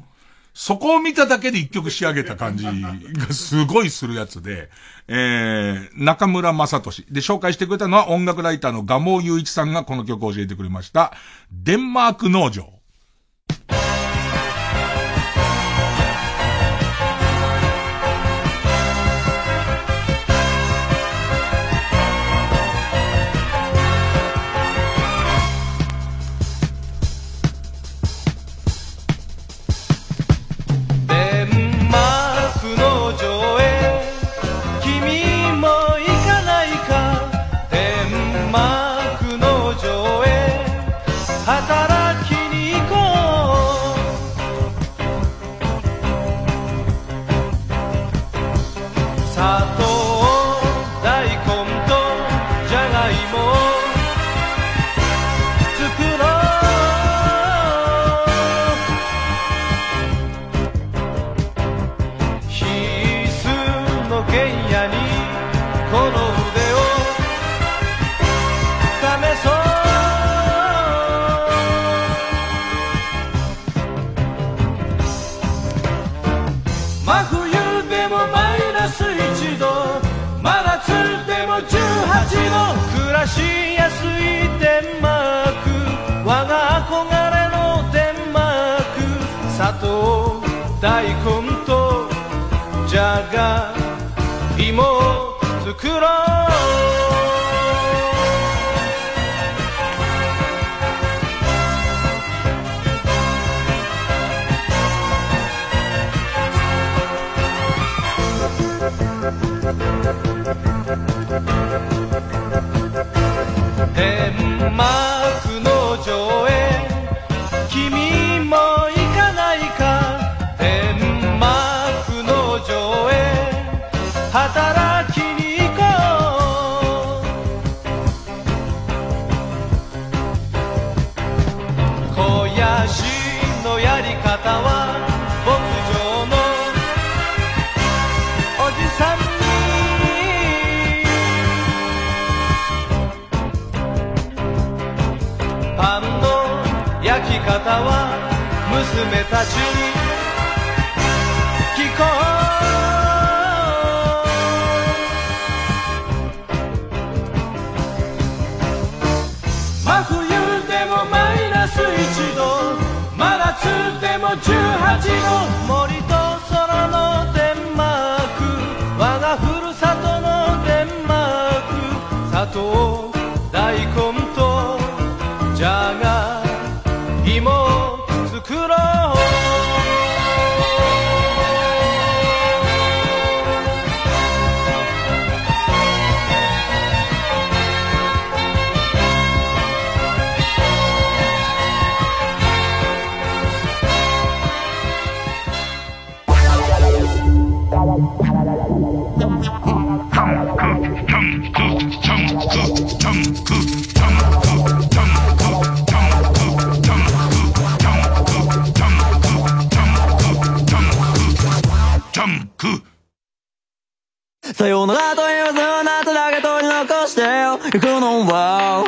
そこを見ただけで一曲仕上げた感じがすごいするやつで、えー、中村正俊。で、紹介してくれたのは音楽ライターのガモ雄一さんがこの曲を教えてくれました。デンマーク農場。わが憧れの天幕」「砂糖大根とじゃがいも作ろう。デ娘たちさよならと言わずあなただけ取り残していくのは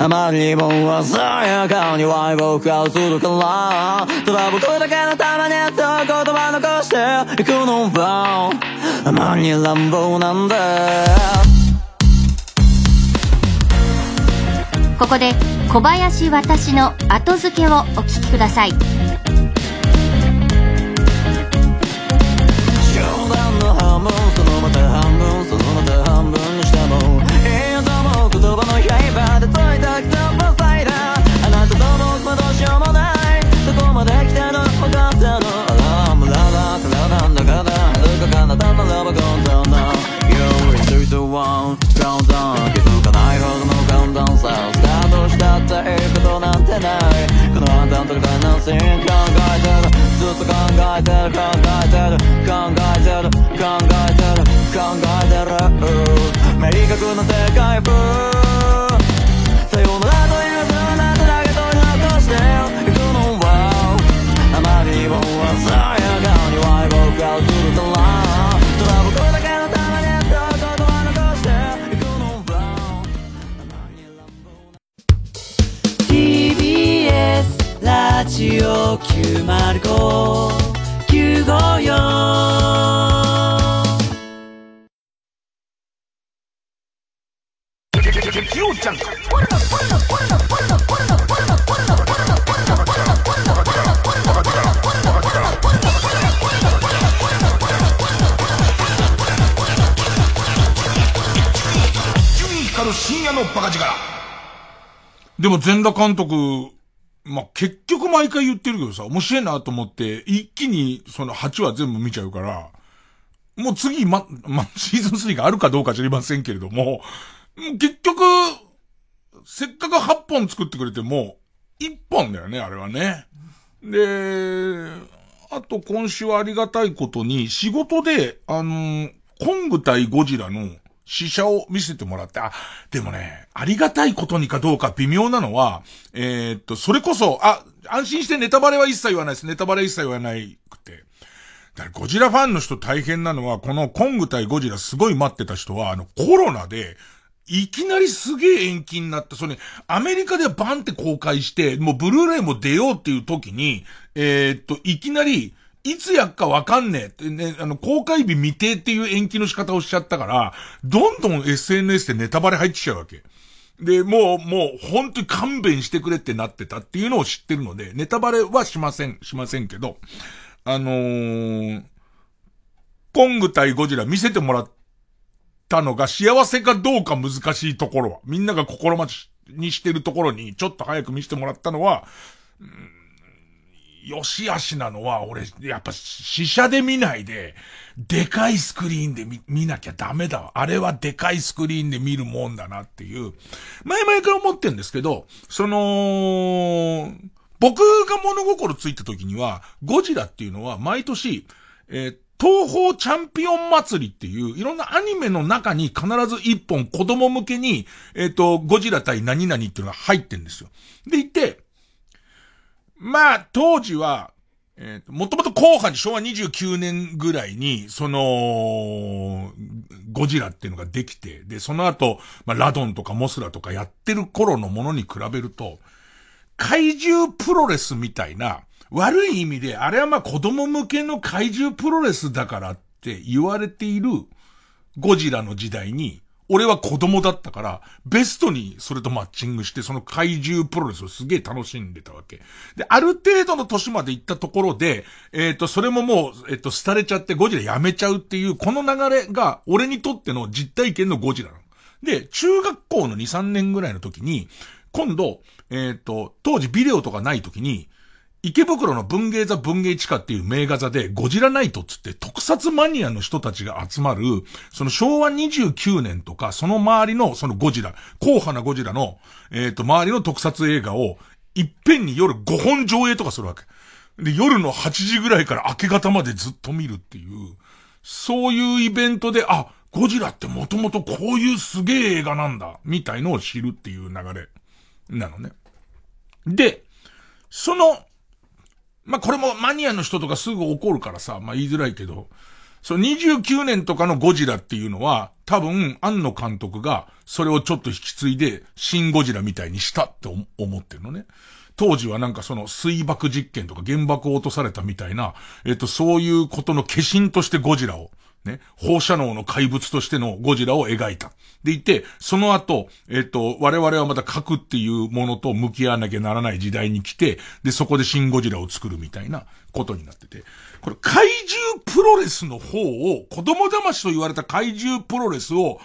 あまりにも鮮やかには僕が映るからただ僕だけのためにそう言葉残していくのはあまりに乱暴なんだここで小林私の後付けをお聞きください。断とか何せ考えてるずっと考えてる考えてる考えてる考えてる考えてる明確な世界風さよならラジオ月曜ジャンク伊集院光る深夜のバカ力でも全裸監督、まあ、結局毎回言ってるけどさ、面白いなと思って、一気にその8話全部見ちゃうから、もう次、ま、ま、シーズン3があるかどうか知りませんけれども、結局、せっかく8本作ってくれても、1本だよね、あれはね。で、あと今週はありがたいことに、仕事で、あのコング対ゴジラの試写を見せてもらって、あ、でもね、ありがたいことにかどうか微妙なのは、えーっと、それこそ、あ、安心してネタバレは一切言わないです。ネタバレ一切言わないくて。だからゴジラファンの人大変なのは、このコング対ゴジラすごい待ってた人は、あの、コロナで、いきなりすげえ延期になって、それ、アメリカでバンって公開して、もうブルーレイも出ようっていう時に、えーっと、いきなり、いつやっかわかんねえってね、あの、公開日未定っていう延期の仕方をしちゃったから、どんどん SNS でネタバレ入ってきちゃうわけ。で、もう、もう、本当に勘弁してくれってなってたっていうのを知ってるので、ネタバレはしません、しませんけど、あのー、コング対ゴジラ見せてもらったのが幸せかどうか難しいところは、みんなが心待ちにしてるところにちょっと早く見せてもらったのは、よしあしなのは、俺、やっぱ、試写で見ないで、でかいスクリーンで見、見なきゃダメだわ。あれはでかいスクリーンで見るもんだなっていう、前々から思ってんですけど、その、僕が物心ついた時には、ゴジラっていうのは毎年、えー東方チャンピオン祭りっていう、いろんなアニメの中に必ず一本子供向けに、えっ、と、ゴジラ対何々っていうのが入ってんですよ。でいて、まあ、当時は、えーもともと後半に昭和29年ぐらいに、その、ゴジラっていうのができて、で、その後、まあ、ラドンとかモスラとかやってる頃のものに比べると、怪獣プロレスみたいな、悪い意味で、あれはまあ子供向けの怪獣プロレスだからって言われているゴジラの時代に、俺は子供だったから、ベストにそれとマッチングして、その怪獣プロレスをすげえ楽しんでたわけ。で、ある程度の年まで行ったところで、えっ、と、それももう、えっ、と、廃れちゃってゴジラやめちゃうっていう、この流れが、俺にとっての実体験のゴジラなの。で、中学校の2、3年ぐらいの時に、今度、えっ、と、当時ビデオとかない時に、池袋の文芸座文芸地下っていう名画座でゴジラナイトっつって特撮マニアの人たちが集まる、その昭和29年とかその周りのそのゴジラ、硬派なゴジラの、えっ、と、周りの特撮映画をいっぺんに夜5本上映とかするわけ。で、夜の8時ぐらいから明け方までずっと見るっていう、そういうイベントで、あ、ゴジラってもともとこういうすげえ映画なんだ、みたいのを知るっていう流れなのね。で、その、まあ、これもマニアの人とかすぐ怒るからさ、まあ、言いづらいけど、その29年とかのゴジラっていうのは、多分、庵野監督が、それをちょっと引き継いで、シンゴジラみたいにしたって思ってるのね。当時はなんかその水爆実験とか原爆を落とされたみたいな、えっと、そういうことの化身としてゴジラを、ね、放射能の怪物としてのゴジラを描いた。でいて、その後、えっと、我々はまた核っていうものと向き合わなきゃならない時代に来て、で、そこでシンゴジラを作るみたいなことになってて。これ、怪獣プロレスの方を、子供騙しと言われた怪獣プロレスを、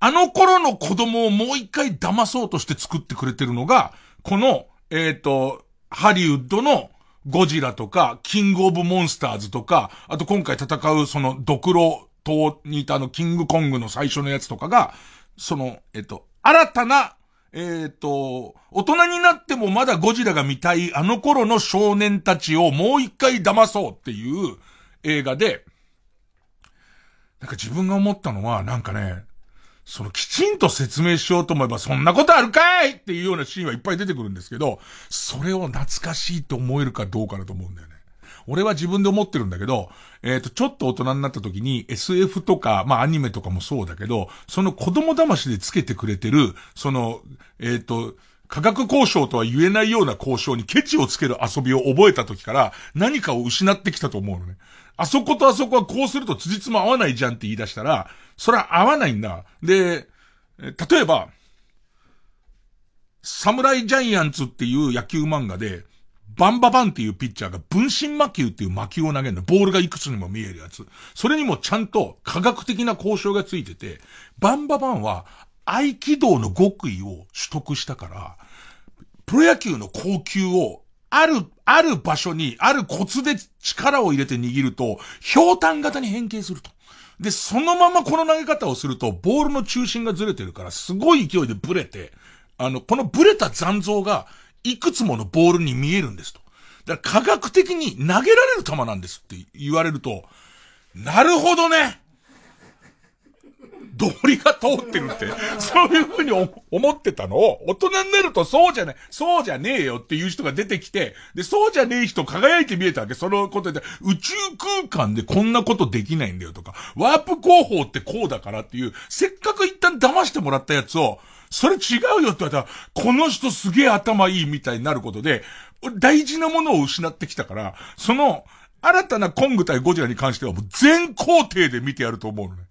あの頃の子供をもう一回騙そうとして作ってくれてるのが、この、えっ、と、ハリウッドのゴジラとか、キングオブモンスターズとか、あと今回戦うそのドクロ島にいたあのキングコングの最初のやつとかが、その、えっと、新たな、えっと、大人になってもまだゴジラが見たいあの頃の少年たちをもう一回騙そうっていう映画で、なんか自分が思ったのは、なんかね、そのきちんと説明しようと思えばそんなことあるかいっていうようなシーンはいっぱい出てくるんですけど、それを懐かしいと思えるかどうかだと思うんだよね。俺は自分で思ってるんだけど、えっ、ー、と、ちょっと大人になった時に SF とか、まあアニメとかもそうだけど、その子供騙しでつけてくれてる、その、えっ、ー、と、価格交渉とは言えないような交渉にケチをつける遊びを覚えた時から何かを失ってきたと思うのね。あそことあそこはこうすると辻褄合わないじゃんって言い出したら、それは合わないんだ。で、例えば、サムライジャイアンツっていう野球漫画で、バンババンっていうピッチャーが分身魔球っていう魔球を投げるの。ボールがいくつにも見えるやつ。それにもちゃんと科学的な交渉がついてて、バンババンは合気道の極意を取得したから、プロ野球の高級をある、ある場所に、あるコツで力を入れて握ると、氷炭型に変形すると。で、そのままこの投げ方をすると、ボールの中心がずれてるから、すごい勢いでブレて、あの、このブレた残像が、いくつものボールに見えるんですと。だから科学的に投げられる球なんですって言われると、なるほどね道理が通ってるって、そういうふうに思ってたのを、大人になるとそうじゃない、そうじゃねえよっていう人が出てきて、で、そうじゃねえ人輝いて見えたわけ。そのことで、宇宙空間でこんなことできないんだよとか、ワープ工法ってこうだからっていう、せっかく一旦騙してもらったやつを、それ違うよって言われたら、この人すげえ頭いいみたいになることで、大事なものを失ってきたから、その、新たなコング対ゴジラに関してはもう全工程で見てやると思うのね。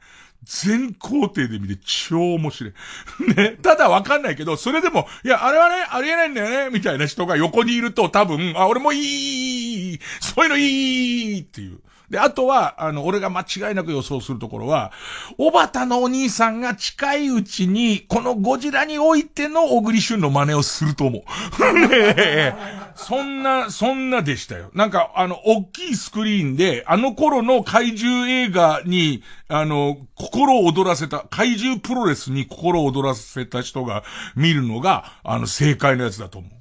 全工程で見て超面白い。ね。ただわかんないけど、それでも、いや、あれはね、ありえないんだよね、みたいな人が横にいると多分、あ、俺もいい、そういうのいいっていう。で、あとは、あの、俺が間違いなく予想するところは、おばたのお兄さんが近いうちに、このゴジラにおいての小栗旬の真似をすると思う。ね そんな、そんなでしたよ。なんか、あの、大きいスクリーンで、あの頃の怪獣映画に、あの、心を踊らせた、怪獣プロレスに心を踊らせた人が見るのが、あの、正解のやつだと思う。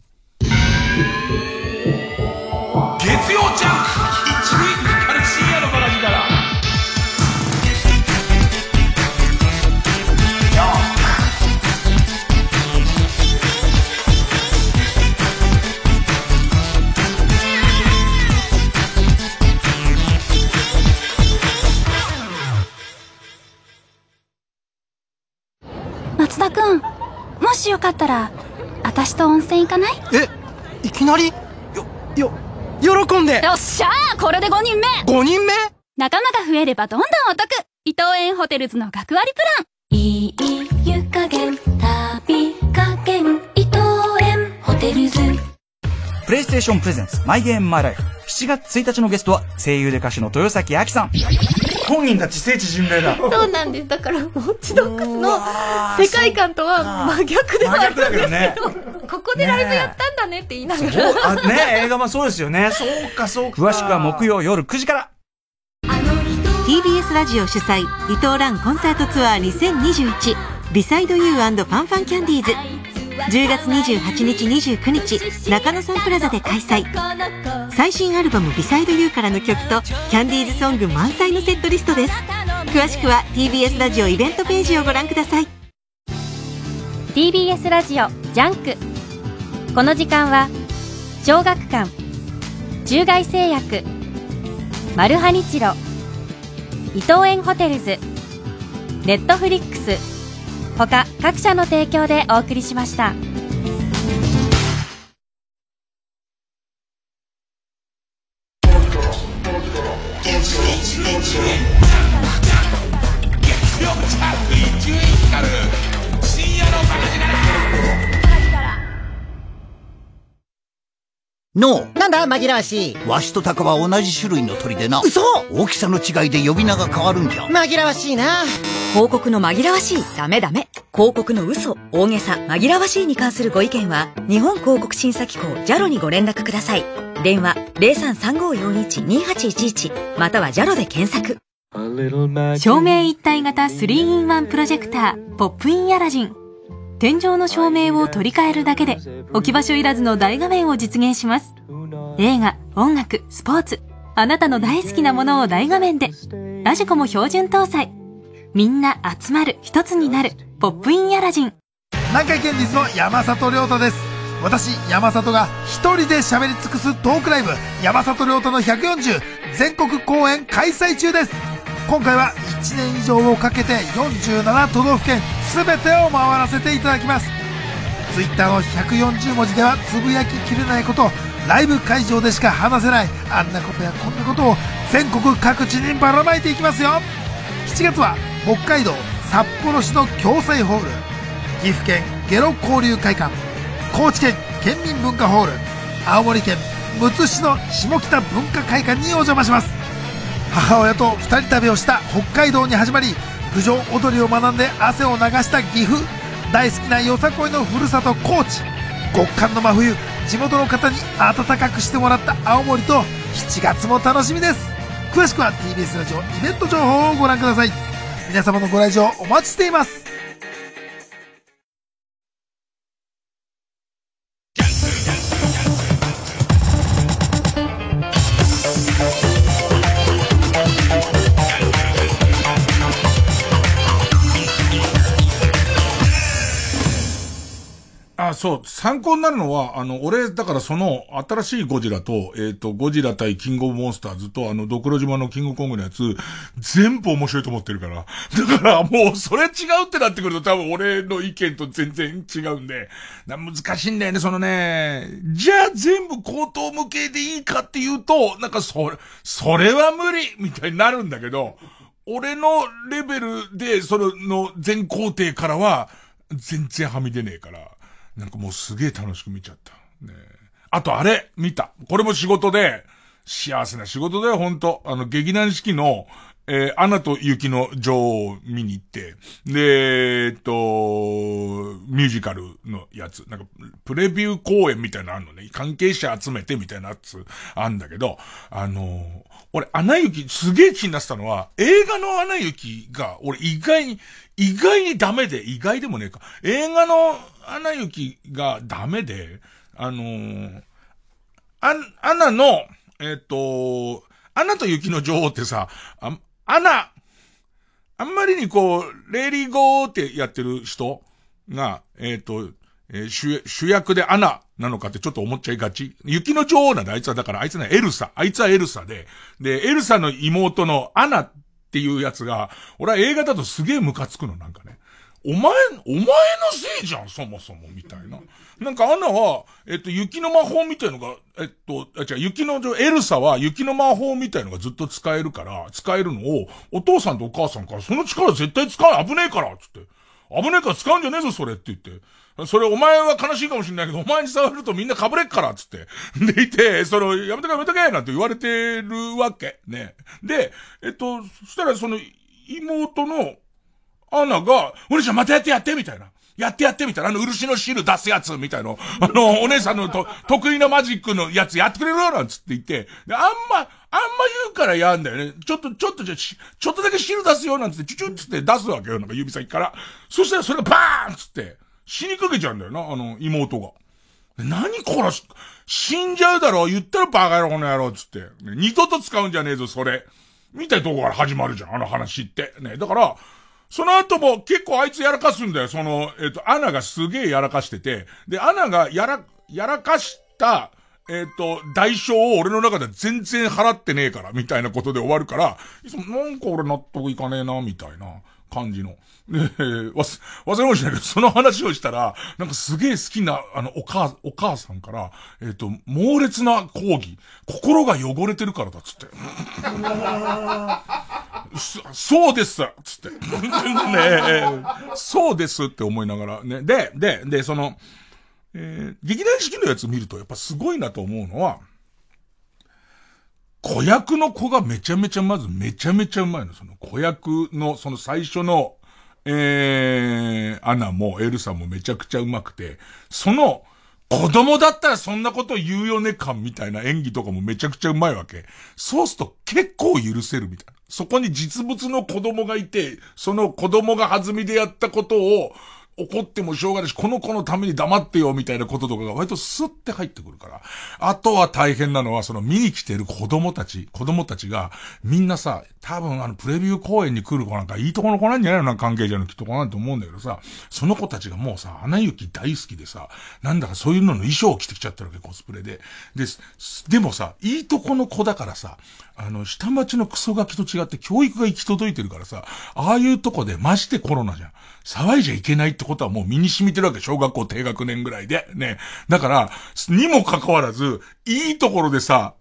月曜ジャンク松田くんもしよかったら私と温泉行かない？えいきなり？よよ喜んで。よっしゃーこれで5人目。5人目？仲間が増えればどんどんお得。伊藤園ホテルズの学割プラン。いい湯加減旅加減伊藤園ホテルズプレイステーションプレゼンツマイゲームマイライフ7月1日のゲストは声優で歌手の豊崎亜紀さん本人たち聖地巡礼だ。そうなんです。だから、ウォッチドッグスの世界観とは真逆ではあるんですけど、ね、ここでライブやったんだねって言いながら。あね映画もそうですよね。そうか、そうか。詳しくは木曜夜9時から。TBS ラジオ主催伊藤蘭コンサートツアー2021ビサイドユーファンファンキャンディーズ10月28日29日中野サンプラザで開催。最新アルバム「 Beside You からの曲とキャンディーズソング満載のセットリストです。詳しくは TBS ラジオイベントページをご覧ください。TBS ラジオジャンク。この時間は小学館中外製薬マルハニチロ伊藤園ホテルズネットフリックス。他各社の提供でお送りしました。の。なんだ紛らわしい。わしとタカは同じ種類の鳥でな。嘘。大きさの違いで呼び名が変わるんじゃ。紛らわしいな。広告の紛らわしい。ダメダメ。広告の嘘。大げさ。紛らわしいに関するご意見は日本広告審査機構 JALO にご連絡ください。電話0335412811または JALO で検索。照明一体型 3-in-1 プロジェクターポップインアラジン天井の照明を取り替えるだけで置き場所いらずの大画面を実現します。映画音楽スポーツ。あなたの大好きなものを大画面でラジコも標準搭載。みんな集まる一つになるポップインアラジン。南海県立の山里亮太です。私山里が一人で喋り尽くすトークライブ。山里亮太の140全国公演開催中です。今回は1年以上をかけて47都道府県全てを回らせていただきます。Twitter の140文字ではつぶやききれないことライブ会場でしか話せないあんなことやこんなことを全国各地にばらまいていきますよ。7月は北海道札幌市の共済ホール岐阜県下呂交流会館高知県県民文化ホール青森県むつ市の下北文化会館にお邪魔します。母親と二人旅をした北海道に始まり郡上踊りを学んで汗を流した岐阜。大好きなよさこいのふるさと高知。極寒の真冬地元の方に温かくしてもらった青森と7月も楽しみです。詳しくは TBS ラジオイベント情報をご覧ください。皆様のご来場お待ちしています。そう、参考になるのは、あの、俺、だからその、新しいゴジラと、えっ、ー、と、ゴジラ対キングオブモンスターズと、あの、ドクロ島のキングコングのやつ、全部面白いと思ってるから。だから、もう、それ違うってなってくると多分俺の意見と全然違うんで、難しいんだよね、そのね、じゃあ全部口頭無形でいいかっていうと、なんかそれ、それは無理みたいになるんだけど、俺のレベルで、その、の全工程からは、全然はみ出ねえから。なんかもうすげえ楽しく見ちゃった。ねあとあれ、見た。これも仕事で、幸せな仕事だよ、ほんと。あの、劇団四季の、えー、アナと雪の女王を見に行って、で、え、っと、ミュージカルのやつ、なんか、プレビュー公演みたいなのあんのね、関係者集めてみたいなやつあんだけど、あのー、俺、アナ雪、すげえ気になってたのは、映画のアナ雪が、俺意外に、意外にダメで、意外でもねえか。映画のアナ雪がダメで、あのー、アアナの、えっ、と、アナと雪の女王ってさ、あ、アナ、あんまりにこう、 Let it go ってやってる人が、えっ、と、えー、主、主役でアナなのかってちょっと思っちゃいがち。雪の女王なんだ、あいつは。だからあいつね、エルサ。あいつはエルサで。で、エルサの妹のアナっていうやつが、俺は映画だとすげえムカつくの、なんか。お前、お前のせいじゃん、そもそも、みたいな。なんかアナは、えっと、雪の魔法みたいのが、えっと、あ、違う、雪の女、エルサは雪の魔法みたいのがずっと使えるから、使えるのを、お父さんとお母さんから、その力絶対使う、危ねえから、つって。危ねえから使うんじゃねえぞ、それって言って。それお前は悲しいかもしれないけど、お前に触るとみんなかぶれっから、つって。でいて、その、やめとけやめとけなんて言われてるわけ。ね。で、えっと、そしたらその、妹の、アナが、お姉ちゃんまたやってやってみたいな。やってやってみたいな。あの、漆の汁出すやつみたいの。あの、お姉さんのと得意なマジックのやつやってくれるなんつって言って、で、あんま、あんま言うからやんだよね。ちょっと、ちょっとじゃ、ちょっとだけ汁出すよなんつって、チュチュッつって出すわけよ。なんか指先から。そしたらそれがバーンつって、死にかけちゃうんだよな、あの、妹が。何こら、死んじゃうだろ言ったらバカ野郎この野郎つって。二度と使うんじゃねえぞ、それ。みたいなとこから始まるじゃん、あの話って。ね。だから、その後も結構あいつやらかすんだよ。その、えっ、と、アナがすげえやらかしてて。で、アナがやら、やらかした、えっ、ー、と、代償を俺の中で全然払ってねえから、みたいなことで終わるから、いつもなんか俺納得いかねえな、みたいな感じの。で、忘れもしないけど、その話をしたら、なんかすげえ好きな、あの、お母、お母さんから、えっ、ー、と、猛烈な抗議。心が汚れてるからだ、つって。そうです、つって。ねそうですって思いながら、ね。で、で、で、その、えー、劇団四季のやつ見ると、やっぱすごいなと思うのは、子役の子がめちゃめちゃまずめちゃめちゃうまいの。その子役のその最初のえー、アナもエルサもめちゃくちゃ上手くて、その、子供だったらそんなこと言うよね感みたいな演技とかもめちゃくちゃうまいわけ。そうすると結構許せるみたいな。そこに実物の子供がいて、その子供が弾みでやったことを、怒ってもしょうがないし、この子のために黙ってよみたいなこととかが割とスッて入ってくるから。あとは大変なのは、その見に来てる子供たち、子供たちが、みんなさ、多分あのプレビュー公演に来る子なんかいいとこの子なんじゃないのな、関係者のきっと子なんと思うんだけどさ、その子たちがもうさ、アナ雪大好きでさ、なんだかそういうのの衣装を着てきちゃってるわけ、コスプレで。で、でもさ、いいとこの子だからさ、あの、下町のクソガキと違って教育が行き届いてるからさ、ああいうとこでましてコロナじゃん。騒いじゃいけないってことはもう身に染みてるわけ。小学校低学年ぐらいで。ね。だから、にもかかわらず、いいところでさ、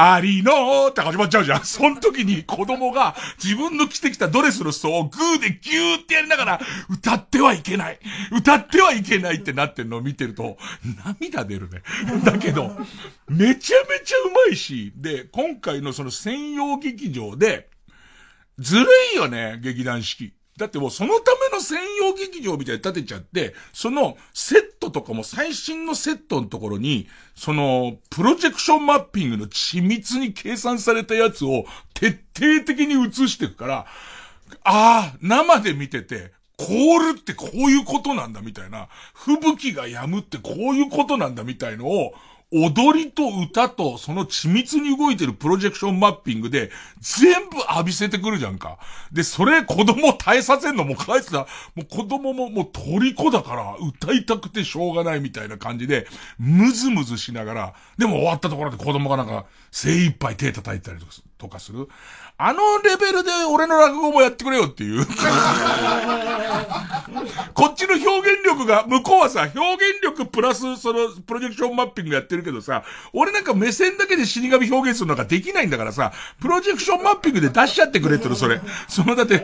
ありのーって始まっちゃうじゃん。その時に子供が自分の着てきたドレスの裾をグーでギューってやりながら、歌ってはいけない。歌ってはいけないってなってんのを見てると、涙出るね。だけど、めちゃめちゃうまいし、で、今回のその専用劇場で、ずるいよね、劇団四季。だってもうそのための専用劇場みたいに建てちゃって、そのセットとかも最新のセットのところに、その、プロジェクションマッピングの緻密に計算されたやつを徹底的に映していくから、ああ、生で見てて、凍るってこういうことなんだみたいな、吹雪が止むってこういうことなんだみたいのを、踊りと歌とその緻密に動いてるプロジェクションマッピングで全部浴びせてくるじゃんか。で、それ子供耐えさせんのも返すな。もう子供ももう虜だから歌いたくてしょうがないみたいな感じで、ムズムズしながら、でも終わったところで子供がなんか精一杯手叩いたりとかする。あのレベルで俺の落語もやってくれよっていう。こっちの表現力が、向こうはさ、表現力プラスそのプロジェクションマッピングやってるけどさ、俺なんか目線だけで死神表現するのができないんだからさ、プロジェクションマッピングで出しちゃってくれってる、それ。そのだって、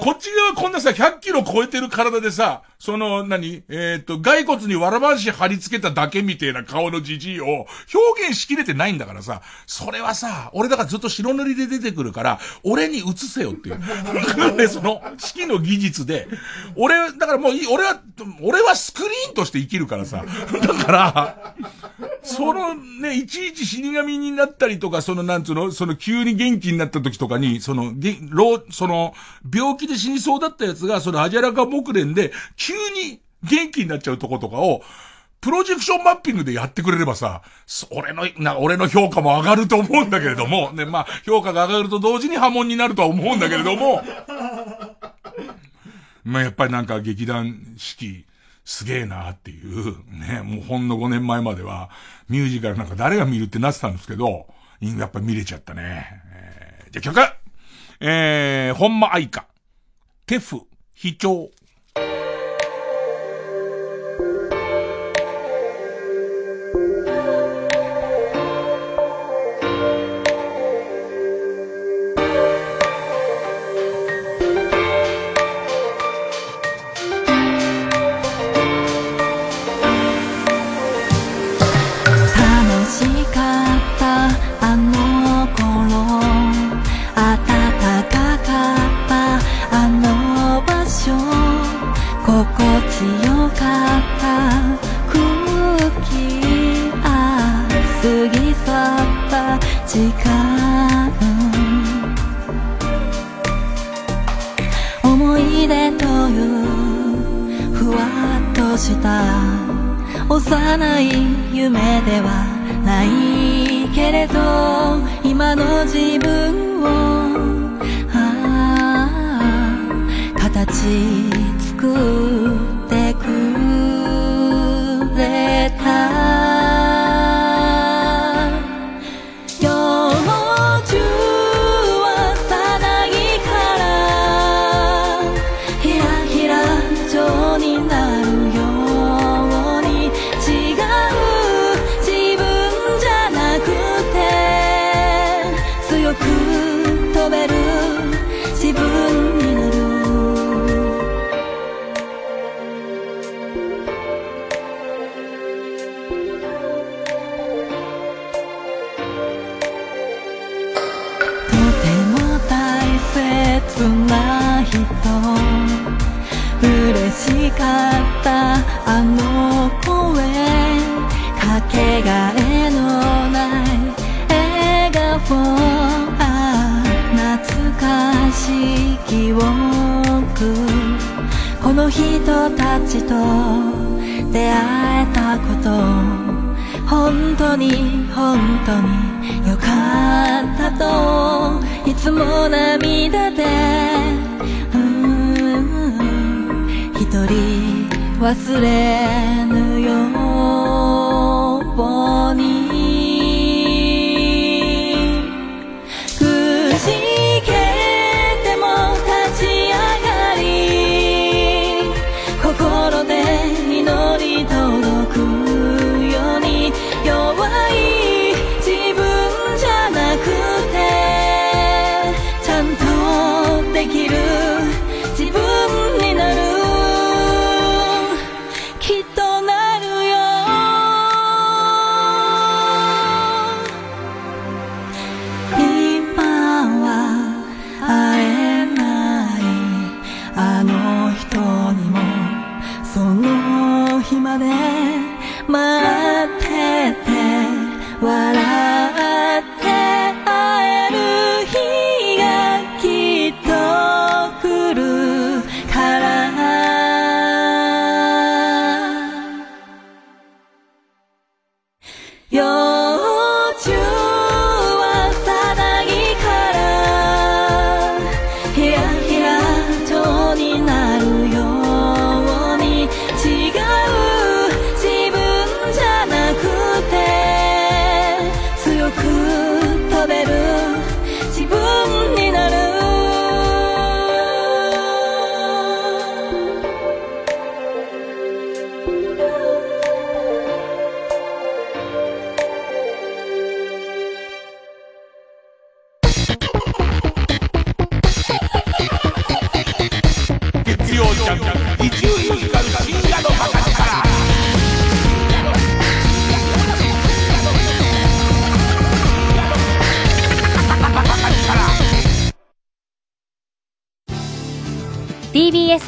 こっち側こんなさ、100キロ超えてる体でさ、その、何？えっ、と、骸骨にわらばんし貼り付けただけみてえな顔のじじいを表現しきれてないんだからさ、それはさ、俺だからずっと白塗りで出てくるから、から俺に移せよっていう。ね、その、式の技術で、俺、だからもう、俺は、俺はスクリーンとして生きるからさ。だから、そのね、いちいち死神になったりとか、そのなんつうの、その急に元気になった時とかに、その、げ、老、その、病気で死にそうだったやつが、そのアジャラカ木蓮で、急に元気になっちゃうとことかを、プロジェクションマッピングでやってくれればさ、俺の、な、俺の評価も上がると思うんだけれども、ね、まあ、評価が上がると同時に波紋になるとは思うんだけれども、まあ、やっぱりなんか劇団四季、すげえなっていう、ね、もうほんの5年前までは、ミュージカルなんか誰が見るってなってたんですけど、やっぱ見れちゃったね。えー、じゃ曲えー、本間愛花。テフ、非調。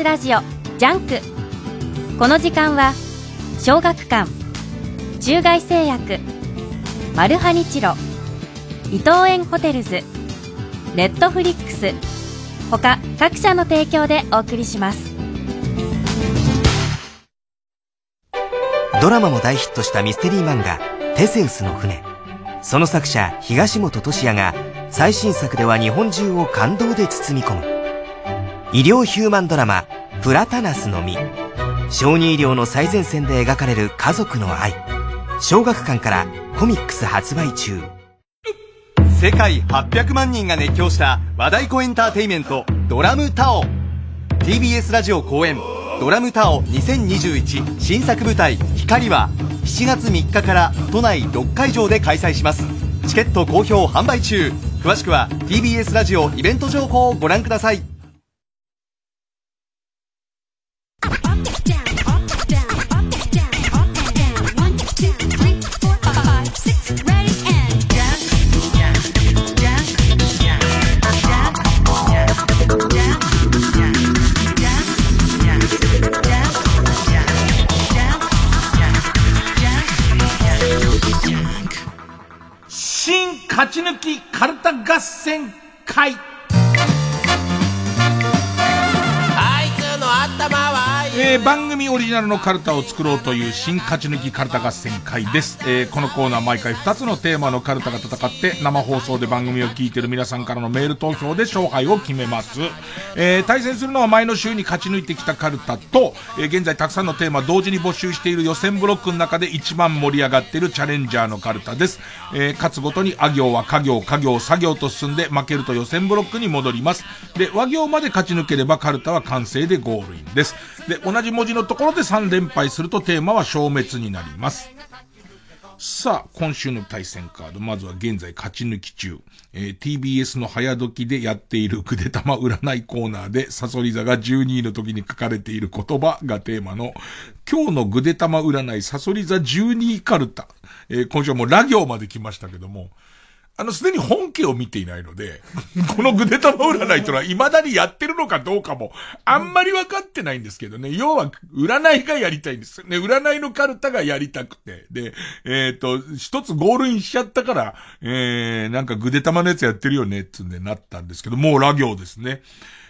ラジオジャンク」この時間は小学館中外製薬マルハニチロ伊藤園ホテルズネットフリックス他各社の提供でお送りします。ドラマも大ヒットしたミステリー漫画「テセウスの船」その作者東本俊也が最新作では日本中を感動で包み込む。医療ヒューマンドラマ「プラタナスの実」小児医療の最前線で描かれる家族の愛。小学館からコミックス発売中。世界800万人が熱狂した和太鼓エンターテイメントドラムタオ。TBS ラジオ公演ドラムタオ2021新作舞台光は7月3日から都内6会場で開催します。チケット好評販売中。詳しくは TBS ラジオイベント情報をご覧ください。合戦会。えー、番組オリジナルのカルタを作ろうという新勝ち抜きカルタ合戦会です。えー、このコーナー毎回2つのテーマのカルタが戦って生放送で番組を聞いている皆さんからのメール投票で勝敗を決めます。えー、対戦するのは前の週に勝ち抜いてきたカルタと、え、現在たくさんのテーマ同時に募集している予選ブロックの中で一番盛り上がっているチャレンジャーのカルタです。え、勝つごとにあ行は家行、家行、作業と進んで負けると予選ブロックに戻ります。で、和行まで勝ち抜ければカルタは完成でゴールインです。で、同じ文字のところで3連敗するとテーマは消滅になります。さあ、今週の対戦カード。まずは現在勝ち抜き中。えー TBS の早時でやっているくでたま占いコーナーで、サソリ座が12位の時に書かれている言葉がテーマの、今日のぐでたま占いサソリ座12位カルタ。えー今週はもうラ行まで来ましたけども、あの、すでに本家を見ていないので、このぐでたま占いというのは未だにやってるのかどうかも、あんまりわかってないんですけどね。要は、占いがやりたいんですよね。占いのカルタがやりたくて。で、えっ、と、一つゴールインしちゃったから、えー、なんかぐでたまのやつやってるよね、つんでなったんですけど、もうラ行ですね。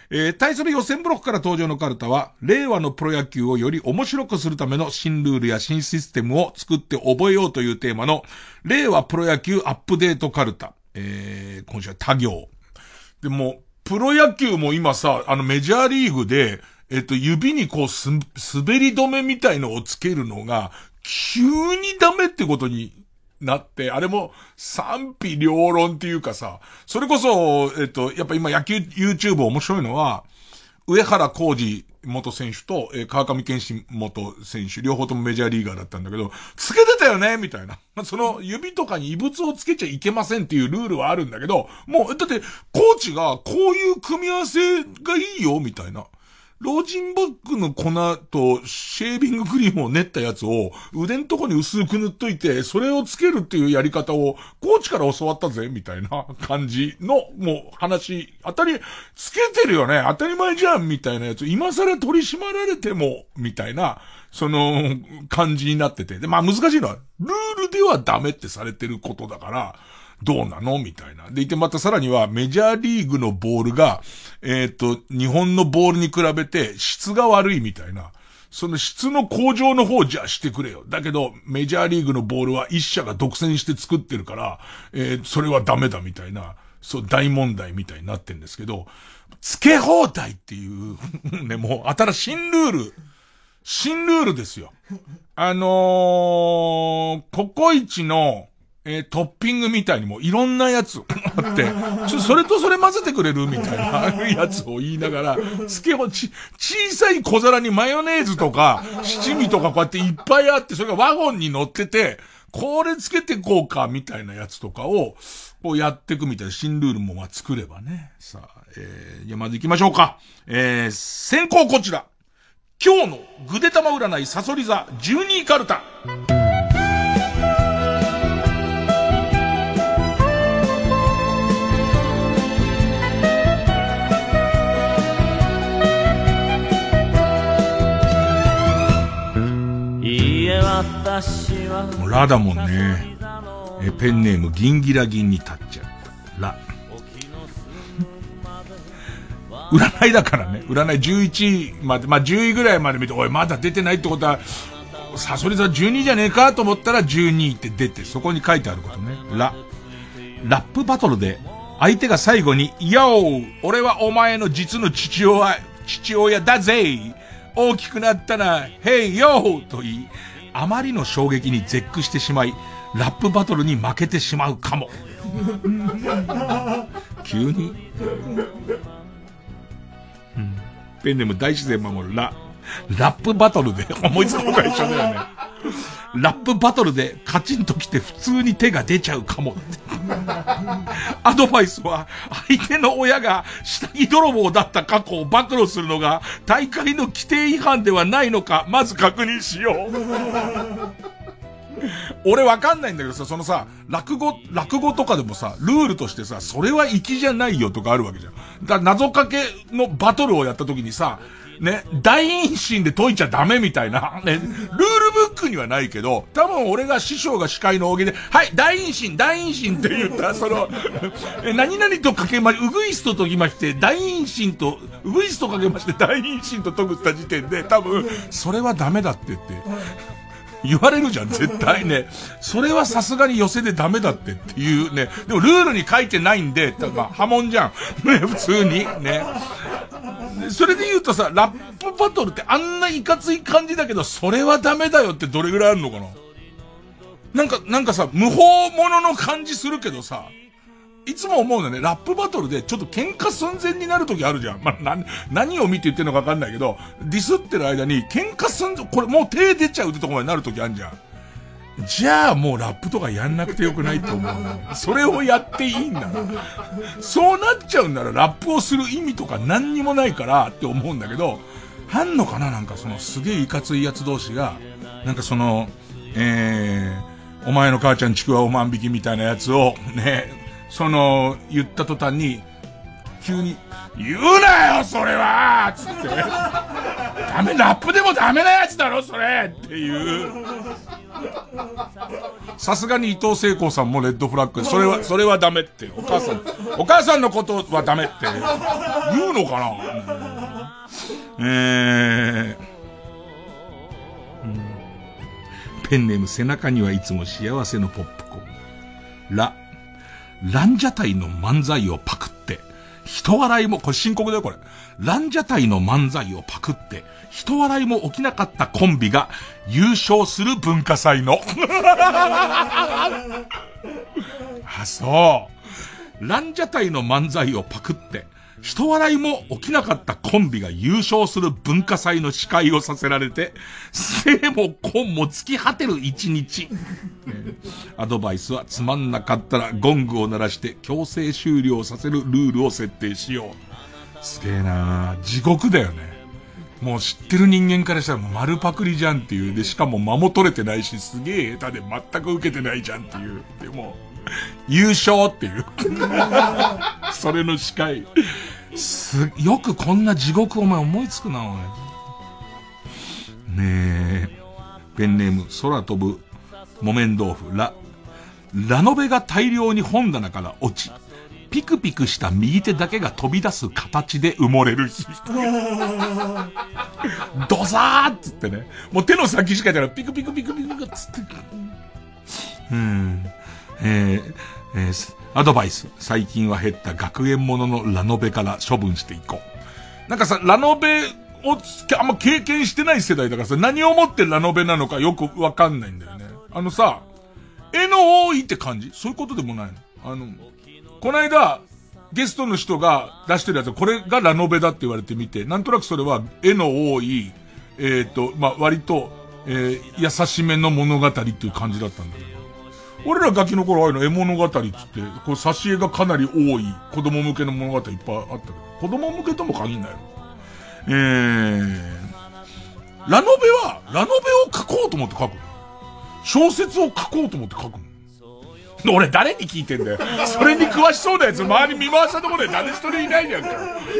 えー対する予選ブロックから登場のカルタは、令和のプロ野球をより面白くするための新ルールや新システムを作って覚えようというテーマの、令和プロ野球アップデートカルタ。えー今週は他行。でも、プロ野球も今さ、あのメジャーリーグで、えっと、指にこうす、滑り止めみたいのをつけるのが、急にダメってことになって、あれも賛否両論っていうかさ、それこそ、えっと、やっぱ今野球 YouTube 面白いのは、上原浩二元選手と、えー川上健信元選手、両方ともメジャーリーガーだったんだけど、つけてたよねみたいな。まあその指とかに異物をつけちゃいけませんっていうルールはあるんだけど、もう、だって、コーチがこういう組み合わせがいいよみたいな。ロージンバッグの粉とシェービングクリームを練ったやつを腕んとこに薄く塗っといて、それをつけるっていうやり方をコーチから教わったぜ、みたいな感じの、もう話、当たり、つけてるよね、当たり前じゃん、みたいなやつ、今更取り締まられても、みたいな、その、感じになってて。で、まあ難しいのは、ルールではダメってされてることだから、どうなの？みたいな。でいてまたさらにはメジャーリーグのボールが、えっ、と、日本のボールに比べて質が悪いみたいな。その質の向上の方じゃしてくれよ。だけど、メジャーリーグのボールは一社が独占して作ってるから、えーそれはダメだみたいな、そう、大問題みたいになってんですけど、付け放題っていう、ね、もう、新しいルール、新ルールですよ。あのー、ココイチの、えートッピングみたいにもいろんなやつあって、ちょ、それとそれ混ぜてくれるみたいな やつを言いながら、つけをち、小さい小皿にマヨネーズとか、七味とかこうやっていっぱいあって、それがワゴンに乗ってて、これつけてこうか、みたいなやつとかを、こうやっていくみたいな新ルールもまあ作ればね。さあ、えー、じゃあまず行きましょうか。えー、先行こちら。今日のぐでたま占いサソリ座12位カルタ。もうラだもんね。え、ペンネームギンギラギンに立っちゃった。ラ。占いだからね。占い11位まで、まあ、10位ぐらいまで見て、おい、まだ出てないってことは、サソリ座12じゃねえかと思ったら12位って出て、そこに書いてあることね。ラ。ラップバトルで、相手が最後に、ヨー俺はお前の実の父親、父親だぜ大きくなったな、ヘイヨーと言い、あまりの衝撃に絶句してしまい、ラップバトルに負けてしまうかも。急にペンネーム大自然守るラ。ラップバトルで、思いつくことは一緒だよね。ラップバトルでカチンときて普通に手が出ちゃうかもって。アドバイスは、相手の親が下着泥棒だった過去を暴露するのが大会の規定違反ではないのか、まず確認しよう。俺わかんないんだけどさ、そのさ、落語、落語とかでもさ、ルールとしてさ、それは粋じゃないよとかあるわけじゃん。だ謎かけのバトルをやった時にさ、ね、大陰唇で解いちゃダメみたいな、ね、ルールブックにはないけど、多分俺が師匠が司会の大喜で、はい、大陰唇、大陰唇って言った、その、え何々とかけま、うぐいすと解きまして、大陰唇と、うぐいすとかけまして、大陰唇と解くった時点で、多分、それはダメだって言って、言われるじゃん、絶対ね。それはさすがに寄せでダメだってっていうね。でもルールに書いてないんで、まあ、波紋じゃん。ね、普通に。ね。それで言うとさ、ラップバトルってあんないかつい感じだけど、それはダメだよってどれぐらいあるのかな？なんか、なんかさ、無法者の感じするけどさ、いつも思うのね、ラップバトルでちょっと喧嘩寸前になる時あるじゃん。まあ、な、何を見て言ってるのかわかんないけど、ディスってる間に喧嘩寸前、これもう手出ちゃうってとこまでなる時あるじゃん。じゃあもうラップとかやんなくてよくないと思う。それをやっていいんだな。そうなっちゃうんならラップをする意味とか何にもないからって思うんだけど、あんのかななんかそのすげえいかついやつ同士が、なんかその、えー、お前の母ちゃんちくわお万引きみたいなやつを、ね、その、言った途端に、急に、言うなよそれはつって。ダメ、ラップでもダメなやつだろそれっていう。さすがに伊藤聖子さんもレッドフラッグ、それは、それはダメって。お母さん、お母さんのことはダメって言うのかなえー、ペンネーム背中にはいつも幸せのポップコーン。ラ、ランジャタイの漫才をパクって、人笑いも、これ深刻だよこれ。ランジャタイの漫才をパクって、人笑いも起きなかったコンビが優勝する文化祭の。あ、そう。ランジャタイの漫才をパクって、人笑いも起きなかったコンビが優勝する文化祭の司会をさせられて、生も根も突き果てる一日。アドバイスはつまんなかったらゴングを鳴らして強制終了させるルールを設定しよう。すげえな地獄だよね。もう知ってる人間からしたら丸パクリじゃんっていう。で、しかも間も取れてないし、すげえ下手で全く受けてないじゃんっていう。でも、優勝っていう。それの司会。す、よくこんな地獄お前思いつくな、お前。ねえ。ペンネーム、空飛ぶ、木綿豆腐、ラ、ラノベが大量に本棚から落ち、ピクピクした右手だけが飛び出す形で埋もれる人。ドサーっつってね。もう手の先しかじゃない、ピクピクピクピクっつって。うん。えー、えー、アドバイス。最近は減った学園もののラノベから処分していこう。なんかさ、ラノベをあんま経験してない世代だからさ、何をもってラノベなのかよくわかんないんだよね。あのさ、絵の多いって感じ？そういうことでもないの？あの、この間、ゲストの人が出してるやつこれがラノベだって言われてみて、なんとなくそれは絵の多い、えっ、ー、と、まあ、割と、えー、優しめの物語っていう感じだったんだけど。俺らガキの頃ああいうの絵物語っつって、こう挿絵がかなり多い子供向けの物語いっぱいあったけど、子供向けとも限んないよ。えー、ラノベは、ラノベを書こうと思って書く小説を書こうと思って書くの。俺誰に聞いてんだよ。それに詳しそうなやつ周り見回したところで誰一人いないじゃんか。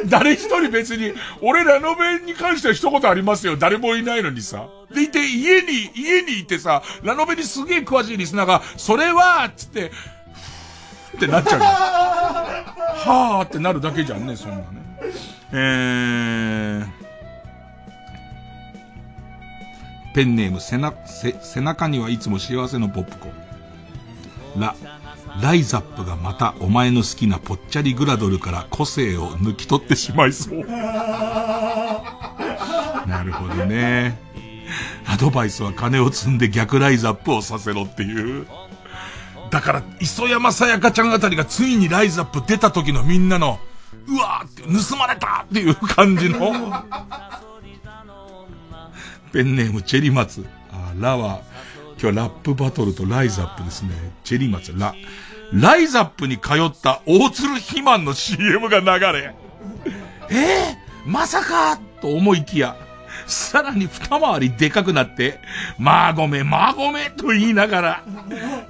誰一人別に、俺ラノベに関しては一言ありますよ。誰もいないのにさ。でいて、家に、家にいてさ、ラノベにすげえ詳しいリスナーが、それは、つって、ってなっちゃうはーってなるだけじゃんね、そんなね。えー、ペンネーム背中、背中にはいつも幸せのポップコーン。ラ、ライザップがまたお前の好きなぽっちゃりグラドルから個性を抜き取ってしまいそう。なるほどね。アドバイスは金を積んで逆ライザップをさせろっていう。だから、磯山さやかちゃんあたりがついにライザップ出た時のみんなの、うわーって盗まれたっていう感じの。ペンネームチェリマツ。あ、ラは、今日はラップバトルとライザップですね。チェリーマツ、ラ、ライザップに通った大鶴肥満の CM が流れ、えー、まさかと思いきや、さらに二回りでかくなって、まあごめ、まあごめと言いながら、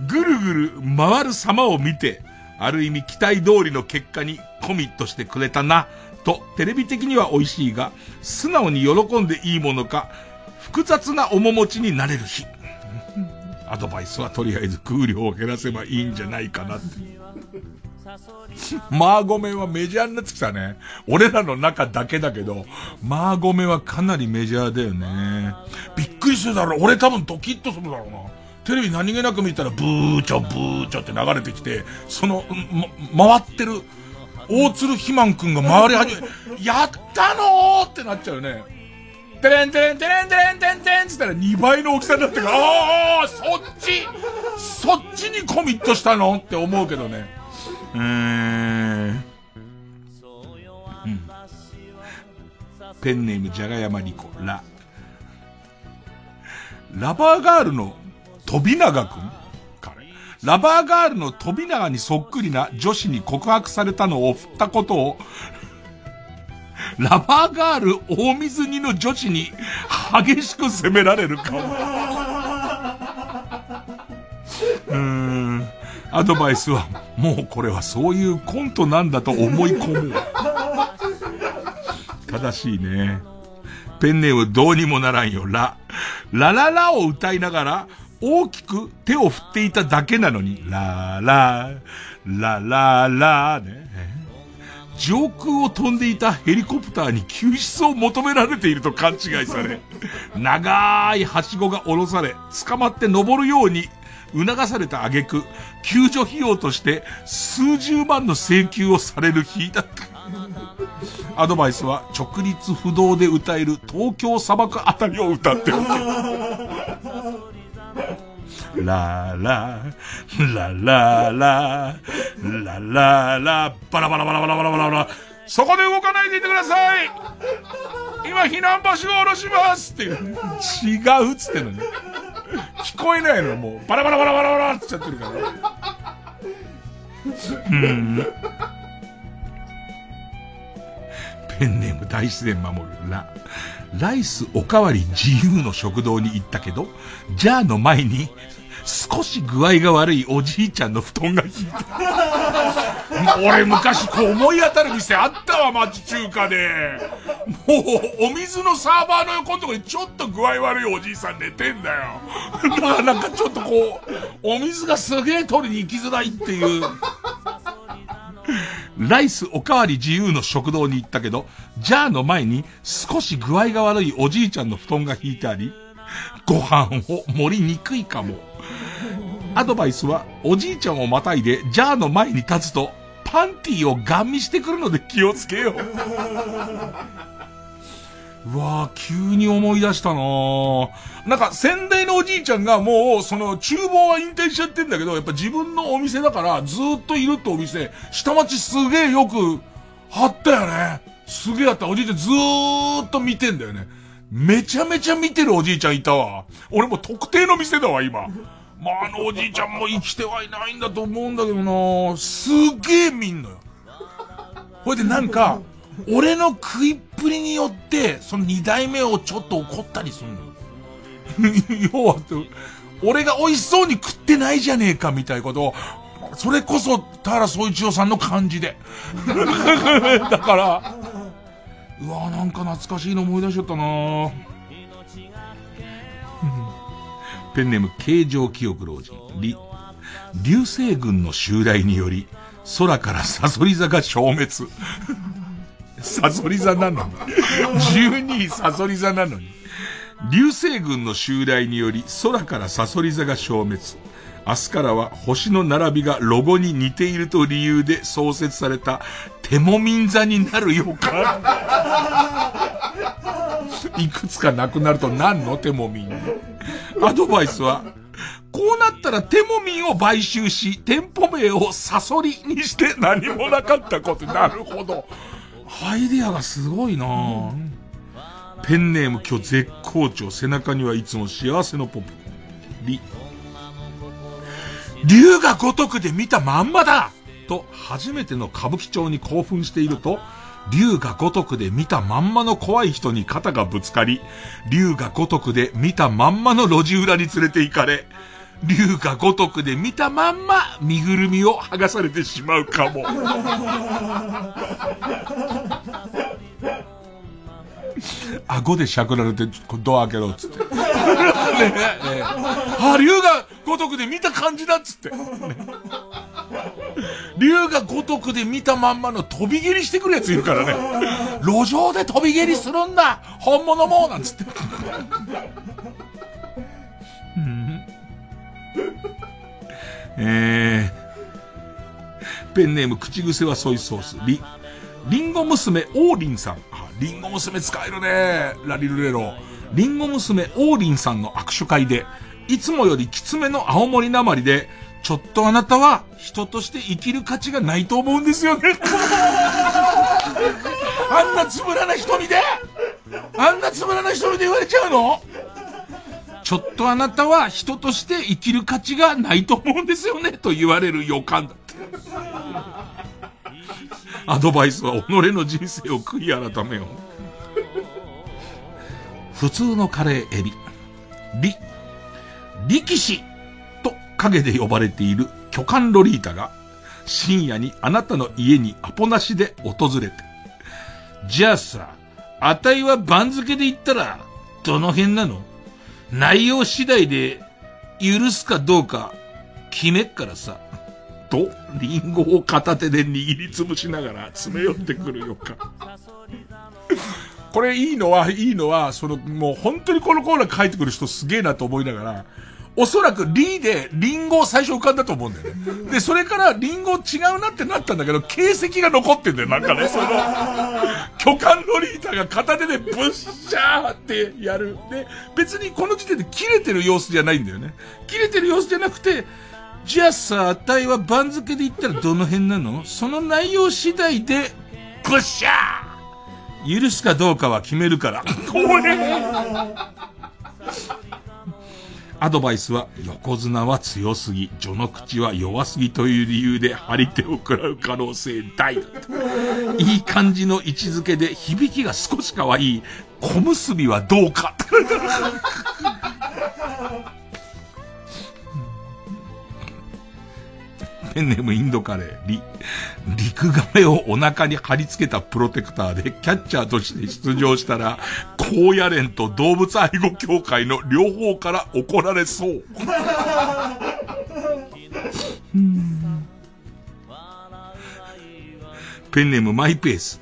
ぐるぐる回る様を見て、ある意味期待通りの結果にコミットしてくれたな、とテレビ的には美味しいが、素直に喜んでいいものか、複雑な面持ちになれる日。アドバイスはとりあえず空量を減らせばいいんじゃないかなって。マーゴメはメジャーになってきたね。俺らの中だけだけど、マーゴメはかなりメジャーだよね。びっくりするだろう。俺多分ドキッとするだろうな。テレビ何気なく見たら、ブーチョ、ブーチョって流れてきて、その、ま、回ってる、大鶴ひまんくんが回り始め、やったのーってなっちゃうよね。テレンテレンテレンテレンテンテンつったら2倍の大きさになってから、ああそっちそっちにコミットしたの？って思うけどね。うん。うん。ペンネームじゃがやまりこ、ラ。ラバーガールの飛永くん？ラバーガールの飛永にそっくりな女子に告白されたのを振ったことを、ラバーガール大水煮の女子に激しく責められるかも。うーん。アドバイスは、もうこれはそういうコントなんだと思い込む。正しいね。ペンネームどうにもならんよ、ラ。ラララを歌いながら、大きく手を振っていただけなのに、ララ、ラララ、ね。上空を飛んでいたヘリコプターに救出を求められていると勘違いされ、長いはしごが下ろされ、捕まって登るように促された挙句、救助費用として数十万の請求をされる日だった。アドバイスは直立不動で歌える東京砂漠あたりを歌っておけ。ララ、ラララ、ラララ、バラバラバラバラバラバラバラ。そこで動かないでいてください今避難場所を下ろしますっていう。違うっつってんのに。聞こえないのもう、バラバラバラバラバラって言っちゃってるから。うん。ペンネーム大自然守るラ。ライスおかわり自由の食堂に行ったけど、ジャーの前に、少し具合が悪いおじいちゃんの布団が引いた。俺昔こう思い当たる店あったわ、町中華で。もう、お水のサーバーの横のとこにちょっと具合悪いおじいさん寝てんだよ。だからなんかちょっとこう、お水がすげえ取りに行きづらいっていう。ライスおかわり自由の食堂に行ったけど、ジャーの前に少し具合が悪いおじいちゃんの布団が引いてあり、ご飯を盛りにくいかも。アドバイスは、おじいちゃんをまたいで、ジャーの前に立つと、パンティーをガン見してくるので気をつけよう。うわぁ、急に思い出したなぁ。なんか、先代のおじいちゃんがもう、その、厨房は引退しちゃってんだけど、やっぱ自分のお店だから、ずっといるってお店、下町すげえよく、あったよね。すげえあった。おじいちゃんずーっと見てんだよね。めちゃめちゃ見てるおじいちゃんいたわ。俺も特定の店だわ、今。まあ、あのおじいちゃんも生きてはいないんだと思うんだけどなすげえ見んのよ。ほいでなんか、俺の食いっぷりによって、その二代目をちょっと怒ったりするのよ。要は、俺が美味しそうに食ってないじゃねえかみたいなことを、それこそ、田原総一郎さんの感じで。だから、うわなんか懐かしいの思い出しちゃったなペンネーム、形状記憶老人。り、流星群の襲来により、空からサソリ座が消滅。サソリ座なのに。12位サソリ座なのに。流星群の襲来により空からサソリ座が消滅。明日からは星の並びがロゴに似ていると理由で創設されたテモミン座になる予感。いくつかなくなると何のテモミン？アドバイスは、こうなったらテモミンを買収し、店舗名をサソリにして何もなかったこと。なるほど。アイデアがすごいなペンネーム今日絶好調。背中にはいつも幸せのポップ。リ。竜が如くで見たまんまだと、初めての歌舞伎町に興奮していると、竜が如くで見たまんまの怖い人に肩がぶつかり、竜が如くで見たまんまの路地裏に連れて行かれ、竜が如くで見たまんま身ぐるみを剥がされてしまうかも。顎でしゃくられて、ドア開けろ、つって。ねねあ、竜が如くで見た感じだっつって。ね竜が如くで見たまんまの飛び蹴りしてくるやついるからね。路上で飛び蹴りするんだ本物もなんつって。うんえー、ペンネーム口癖はソイソース。リ、ンゴ娘王林さん。あ、リンゴ娘使えるね。ラリルレロ。リンゴ娘王林さんの握手会で、いつもよりきつめの青森なまりで、ちょっとあなたは人として生きる価値がないと思うんですよね。あんなつぶらな瞳で？あんなつぶらな瞳で言われちゃうの？ちょっとあなたは人として生きる価値がないと思うんですよね、と言われる予感だって。アドバイスは己の人生を悔い改めよう。普通のカレーエビ。リ、力士と影で呼ばれている巨漢ロリータが深夜にあなたの家にアポなしで訪れて。じゃあさ、あたいは番付で言ったら、どの辺なの？内容次第で許すかどうか決めっからさ。と、リンゴを片手で握りつぶしながら詰め寄ってくるよか。これいいのは、いいのは、その、もう本当にこのコーナー書いてくる人すげえなと思いながら、おそらくリーでリンゴを最初浮かんだと思うんだよね。で、それからリンゴ違うなってなったんだけど、形跡が残ってんだよ、なんかね、その、巨漢ロリータが片手でブッシャーってやる。で、別にこの時点で切れてる様子じゃないんだよね。切れてる様子じゃなくて、じゃあさ、あたいは番付で言ったらどの辺なの？その内容次第で、ブッシャー許すかどうかは決めるから。怖えアドバイスは、横綱は強すぎ、序の口は弱すぎという理由で張り手を食らう可能性大だと。いい感じの位置づけで響きが少し可愛い、小結びはどうか。ペンネームインドカレー、リ、陸亀をお腹に貼り付けたプロテクターでキャッチャーとして出場したら、高野連と動物愛護協会の両方から怒られそう。ペンネームマイペース。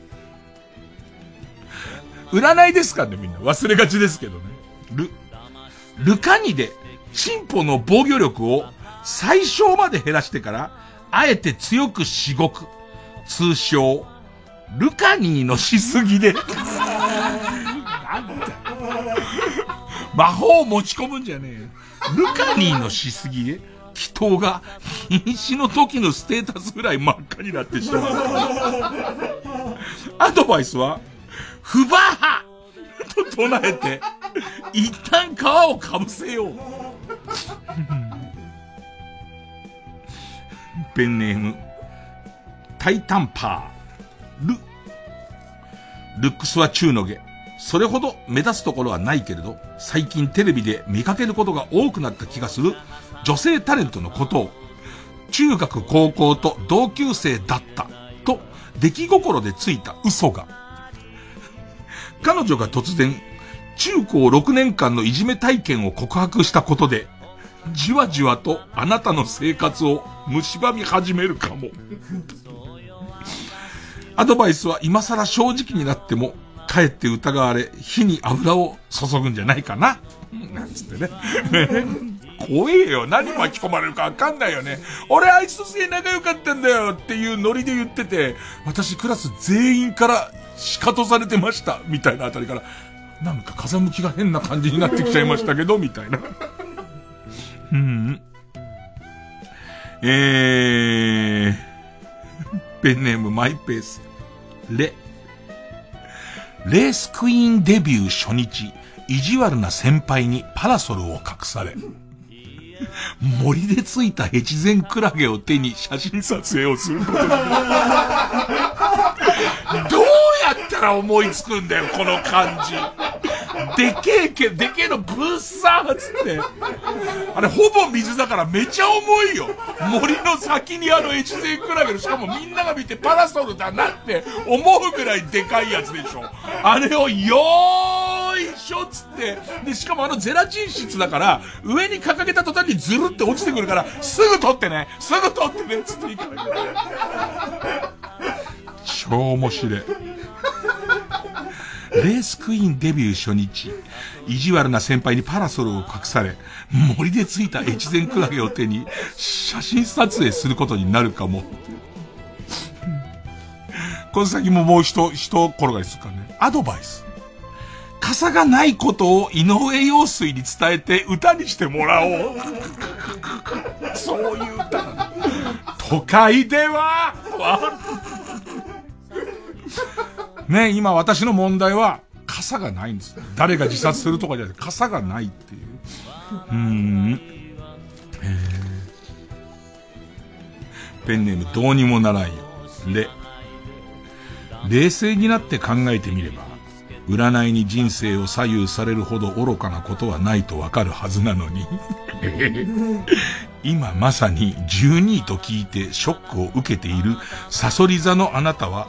占いですかねみんな。忘れがちですけどね。ル、ルカニで、チンポの防御力を最小まで減らしてから、あえて強くしごく。通称、ルカニーのしすぎで。なんだ魔法を持ち込むんじゃねえよ。ルカニーのしすぎで、祈祷が瀕死の時のステータスぐらい真っ赤になってしまう。アドバイスは、フバーハと唱えて、一旦皮をかぶせよう。ペンネーム、タイタンパー、ル。ルックスは中の下。それほど目立つところはないけれど、最近テレビで見かけることが多くなった気がする女性タレントのことを、中学高校と同級生だったと出来心でついた嘘が。彼女が突然、中高6年間のいじめ体験を告白したことで、じわじわとあなたの生活を蝕み始めるかも。アドバイスは今更正直になっても、かえって疑われ、火に油を注ぐんじゃないかな。なんつってね。怖えよ。何巻き込まれるかわかんないよね。俺あいつとすげえ仲良かったんだよっていうノリで言ってて、私クラス全員から仕方されてました。みたいなあたりから、なんか風向きが変な感じになってきちゃいましたけど、みたいな。うん。えー、ペンネームマイペース。レ。レースクイーンデビュー初日、意地悪な先輩にパラソルを隠され、森でついた越前クラゲを手に写真撮影をすること。どうやったら思いつくんだよ、この感じ。でけえけ、でけえのぶっさーっつって。あれほぼ水だからめちゃ重いよ。森の先にあの越前クラゲの、しかもみんなが見てパラソルだなって思うぐらいでかいやつでしょ。あれをよーいしょっつって。で、しかもあのゼラチン質だから、上に掲げた途端にズルって落ちてくるから、すぐ取ってね、すぐ取ってね、つっていいから。超面白い。レースクイーンデビュー初日、意地悪な先輩にパラソルを隠され、森でついた越前クラゲを手に、写真撮影することになるかも。この先ももう一、一転がりするからね。アドバイス。傘がないことを井上陽水に伝えて歌にしてもらおう。そういう歌。都会では、ね、今私の問題は、傘がないんです。誰が自殺するとかじゃなくて、傘がないっていう。うーん。ペンネームどうにもならんよ。で、冷静になって考えてみれば、占いに人生を左右されるほど愚かなことはないとわかるはずなのに。今まさに12位と聞いてショックを受けているサソリ座のあなたは、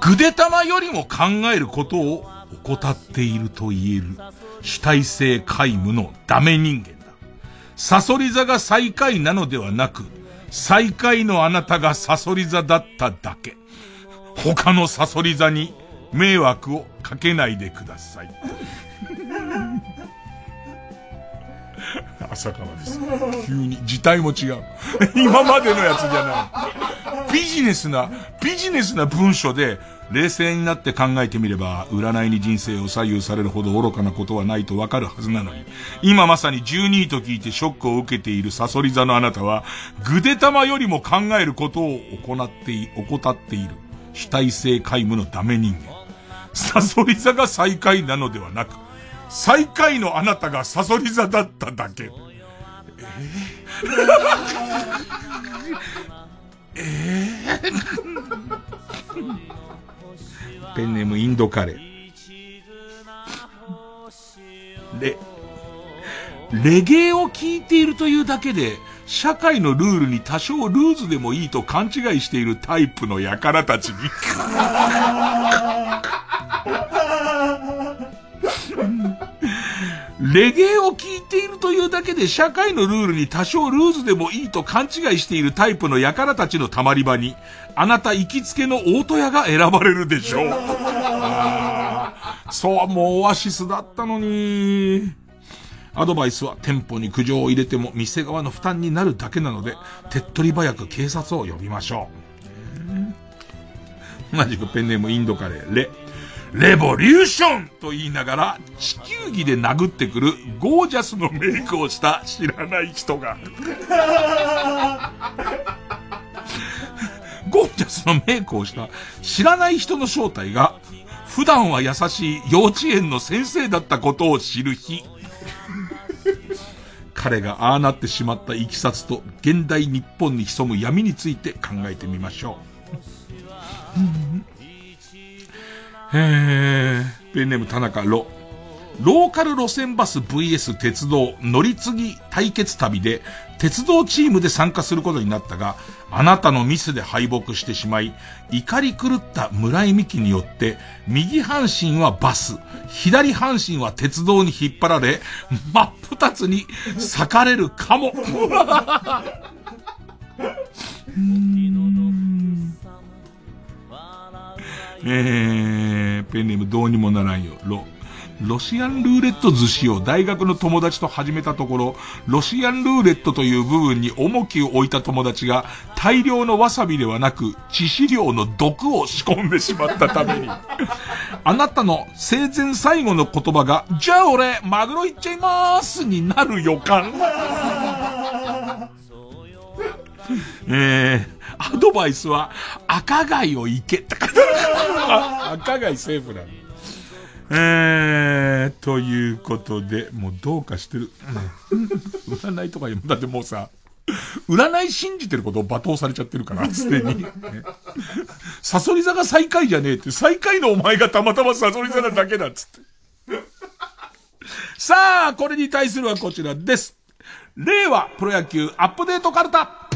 ぐでたまよりも考えることを怠っていると言える主体性皆無のダメ人間だ。サソリ座が最下位なのではなく、最下位のあなたがサソリ座だっただけ。他のサソリ座に迷惑をかけないでください。朝からです。急に、字体も違う。今までのやつじゃない。ビジネスな、ビジネスな文書で、冷静になって考えてみれば、占いに人生を左右されるほど愚かなことはないとわかるはずなのに、今まさに12位と聞いてショックを受けているサソリ座のあなたは、ぐでたまよりも考えることを行って、怠っている。主体性皆無のダメ人間。サソリ座が最下位なのではなく、最下位のあなたがサソリ座だっただけ。えー、えー、ペンネームインドカレー。レ、レゲエを聴いているというだけで、社会のルールに多少ルーズでもいいと勘違いしているタイプの輩たちに。レゲエを聴いているというだけで社会のルールに多少ルーズでもいいと勘違いしているタイプの輩たちのたまり場に、あなた行きつけの大戸屋が選ばれるでしょう。そう、もうオアシスだったのに。アドバイスは店舗に苦情を入れても店側の負担になるだけなので、手っ取り早く警察を呼びましょう。同じくペンネームインドカレー、レ。レボリューションと言いながら地球儀で殴ってくるゴージャスのメイクをした知らない人が。ゴージャスのメイクをした知らない人の正体が普段は優しい幼稚園の先生だったことを知る日。彼がああなってしまったいきさつと現代日本に潜む闇について考えてみましょう。へー、ペンネーム田中ロ。ローカル路線バス VS 鉄道乗り継ぎ対決旅で鉄道チームで参加することになったが、あなたのミスで敗北してしまい、怒り狂った村井美樹によって、右半身はバス、左半身は鉄道に引っ張られ、真っ二つに裂かれるかも。えー、ペンネームどうにもならんよ。ロ、ロシアンルーレット寿司を大学の友達と始めたところ、ロシアンルーレットという部分に重きを置いた友達が大量のわさびではなく致死量の毒を仕込んでしまったために、あなたの生前最後の言葉が、じゃあ俺、マグロいっちゃいまーすになる予感。えー、アドバイスは、赤貝を行けって書いてある。赤貝セーフなの。えー、ということで、もうどうかしてる。占いとかだってもうさ、占い信じてることを罵倒されちゃってるから、すでに。サソリ座が最下位じゃねえって、最下位のお前がたまたまサソリ座なだけだっつって。さあ、これに対するはこちらです。令和プロ野球アップデートカルタ。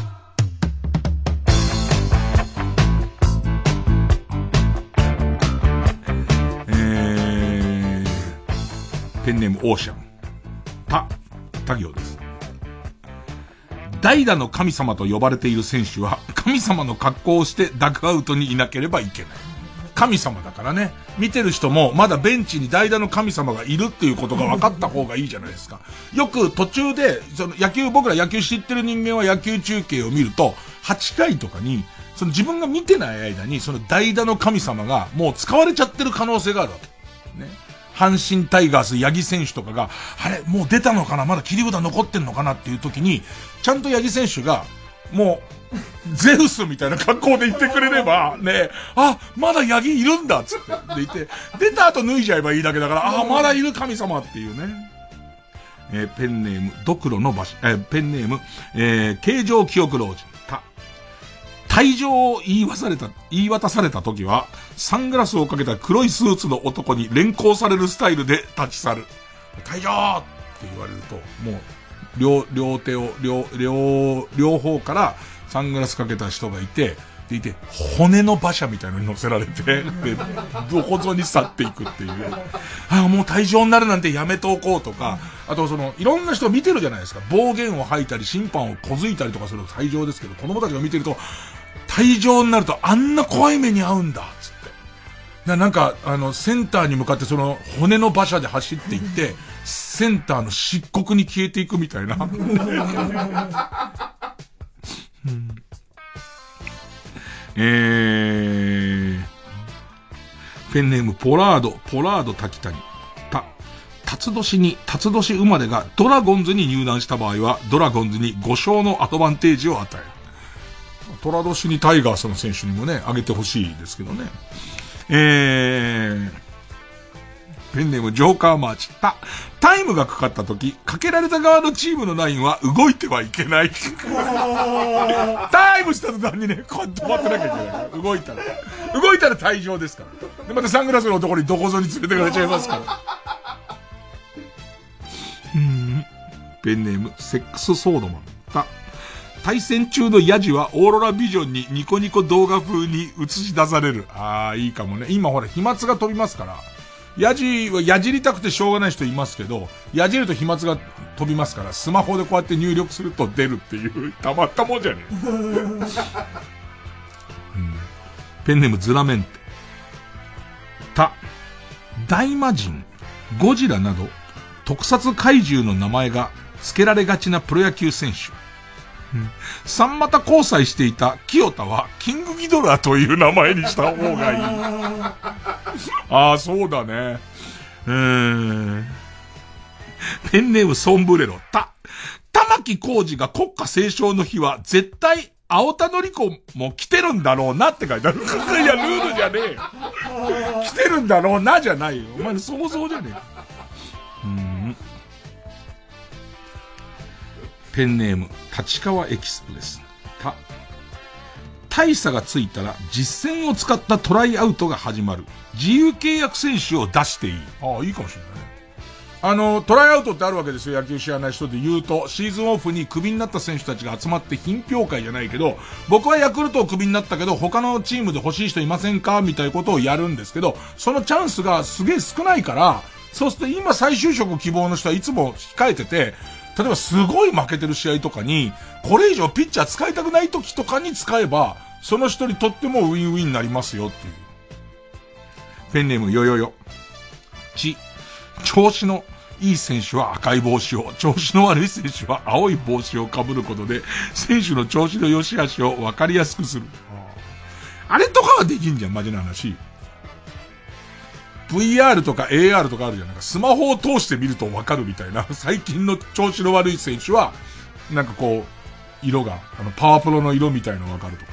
ペンネームオーシャン。た、他行です。代打の神様と呼ばれている選手は、神様の格好をしてダグアウトにいなければいけない。神様だからね。見てる人も、まだベンチに代打の神様がいるっていうことが分かった方がいいじゃないですか。よく途中で、その野球、僕ら野球知ってる人間は野球中継を見ると、8回とかに、その自分が見てない間に、その代打の神様がもう使われちゃってる可能性があるわけ。ね。阪神タイガース、八木選手とかが、あれ、もう出たのかな？まだ切り札残ってんのかな？っていう時に、ちゃんと八木選手が、もう、ゼウスみたいな格好で言ってくれれば、ね、あ、まだヤギいるんだっつって。言って、出た後脱いじゃえばいいだけだから、あ、まだいる神様っていうね。えーペンネーム、ドクロの場所、えーペンネーム、えー形状記憶老人、た。退場を言い渡された、言い渡された時は、サングラスをかけた黒いスーツの男に連行されるスタイルで立ち去る。退場って言われると、もう、両、両手を、両、両、両方からサングラスかけた人がいて、でいて、骨の馬車みたいのに乗せられて、で、どこぞに去っていくっていう。ああ、もう退場になるなんてやめておこうとか、あとその、いろんな人見てるじゃないですか。暴言を吐いたり、審判を小づいたりとかすると退場ですけど、子供たちが見てると、退場になるとあんな怖い目に遭うんだ。ななんか、あの、センターに向かってその、骨の馬車で走っていって、センターの漆黒に消えていくみたいな。うんえー、ペンネームポラード、ポラード滝谷。た、辰年に、辰年生まれがドラゴンズに入団した場合は、ドラゴンズに5勝のアドバンテージを与える。トラ年にタイガースの選手にもね、あげてほしいですけどね。えー、ペンネームジョーカーマーチ。た、タイムがかかった時、かけられた側のチームのラインは動いてはいけない。タイムした途端にね、こう止まってなきゃいけない。動いたら。動いたら退場ですから。で、またサングラスの男にどこぞに連れてかれちゃいますから。うん。ペンネーム、セックスソードマン。た、対戦中のヤジはオーロラビジョンにニコニコ動画風に映し出される。ああ、いいかもね。今ほら、飛沫が飛びますから。ヤジはやじりたくてしょうがない人いますけど、やじると飛沫が飛びますから、スマホでこうやって入力すると出るっていう、たまったもんじゃねえ。うんペンネームズラメンテ。た、大魔人、ゴジラなど、特撮怪獣の名前が付けられがちなプロ野球選手。三股交際していた清田は、キングギドラという名前にした方がいい。ああ、そうだね。うーん。ペンネームソンブレロ。た、玉木浩二が国家斉唱の日は、絶対、青田のり子も来てるんだろうなって書いてある。いや、ルールじゃねえよ。来てるんだろうなじゃないよ。お前の想像じゃねえよ。ペンネーム、立川エキスプレス。た、大差がついたら実戦を使ったトライアウトが始まる。自由契約選手を出していい。ああ、いいかもしれないね。あの、トライアウトってあるわけですよ。野球知らない人で言うと、シーズンオフにクビになった選手たちが集まって品評会じゃないけど、僕はヤクルトをクビになったけど、他のチームで欲しい人いませんかみたいなことをやるんですけど、そのチャンスがすげえ少ないから、そうすると今再就職希望の人はいつも控えてて、例えばすごい負けてる試合とかに、これ以上ピッチャー使いたくない時とかに使えば、その人にとってもウィンウィンになりますよっていう。ペンネームよよよ。ち、調子のいい選手は赤い帽子を、調子の悪い選手は青い帽子を被ることで、選手の調子の良し悪しを分かりやすくする。あれとかはできんじゃん、マジな話。VR とか AR とかあるじゃ。なんかスマホを通して見るとわかるみたいな。最近の調子の悪い選手は、なんかこう、色が、あの、パワプロの色みたいのわかるとか。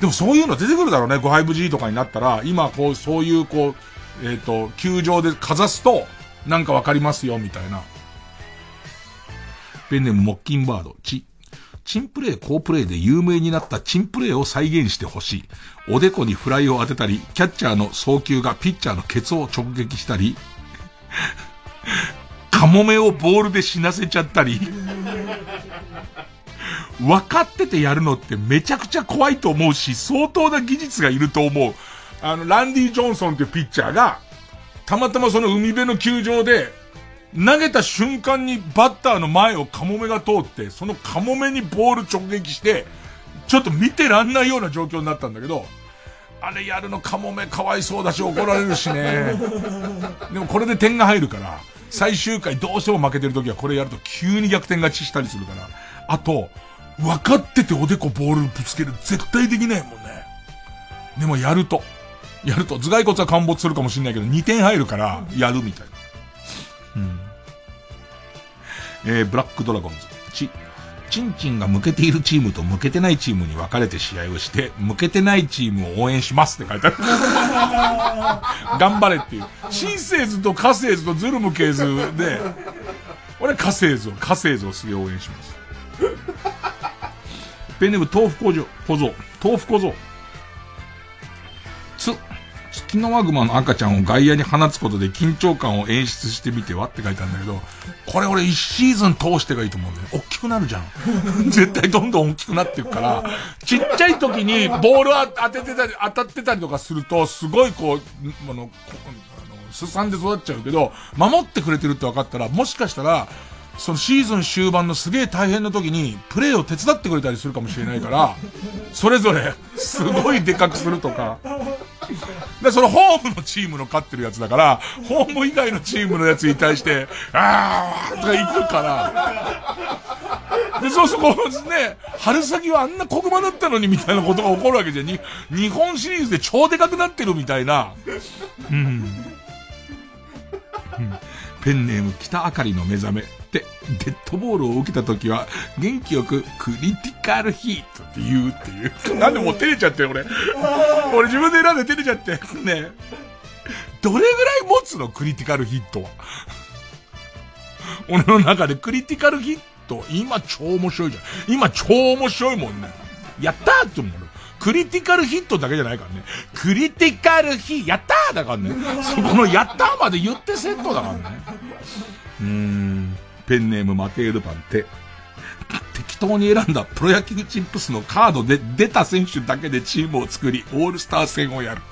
でもそういうの出てくるだろうね。5G とかになったら、今こう、そういうこう、えっ、と、球場でかざすと、なんかわかりますよ、みたいな。ペンネームモッキンバード、チ。チンプレー、好プレーで有名になったチンプレーを再現してほしい。おでこにフライを当てたり、キャッチャーの送球がピッチャーのケツを直撃したり、カモメをボールで死なせちゃったり、分かっててやるのってめちゃくちゃ怖いと思うし、相当な技術がいると思う。あの、ランディ・ジョンソンっていうピッチャーが、たまたまその海辺の球場で、投げた瞬間にバッターの前をカモメが通って、そのカモメにボール直撃して、ちょっと見てらんないような状況になったんだけど、あれやるのカモメかわいそうだし怒られるしね。でもこれで点が入るから、最終回どうしても負けてる時はこれやると急に逆転勝ちしたりするから。あと、分かってておでこボールぶつける絶対できないもんね。でもやると。やると、頭蓋骨は陥没するかもしれないけど、2点入るから、やるみたいな。うん。えー、ブラックドラゴンズ。ち、チンチンが向けているチームと向けてないチームに分かれて試合をして、向けてないチームを応援しますって書いてある。頑張れっていう。新生図と火星図とズルムケーズで、俺火星図を、火星図をすげえ応援します。ペンネーム豆腐小僧、小僧、豆腐小僧。つ、ツキノワグマの赤ちゃんを外野に放つことで緊張感を演出してみてはって書いてあるんだけど、これ俺一シーズン通してがいいと思うんだよ。大きくなるじゃん。絶対どんどん大きくなっていくから、ちっちゃい時にボールを当ててたり、当たってたりとかすると、すごいこう、あの、すさんで育っちゃうけど、守ってくれてるって分かったら、もしかしたら、そのシーズン終盤のすげえ大変な時に、プレーを手伝ってくれたりするかもしれないから、それぞれ、すごいでかくするとか。で、そのホームのチームの勝ってるやつだから、ホーム以外のチームのやつに対して、あーとか行くから。で、そうそこね、春先はあんな小熊だったのにみたいなことが起こるわけじゃん。に、日本シリーズで超でかくなってるみたいな。うん。うんペンネーム北あかりの目覚め。で、デッドボールを受けた時は、元気よくクリティカルヒートって言うっていう。なんでもう照れちゃって俺。俺自分で選んで照れちゃって。ねどれぐらい持つのクリティカルヒットは？俺の中でクリティカルヒット、今超面白いじゃん。今超面白いもんね。やったーって思う。クリティカルヒットだけじゃないからね。クリティカルヒ、やったーだからね。そこのやったーまで言ってセットだからね。うーん。ペンネームマテールパンって、適当に選んだプロ野球チップスのカードで出た選手だけでチームを作り、オールスター戦をやる。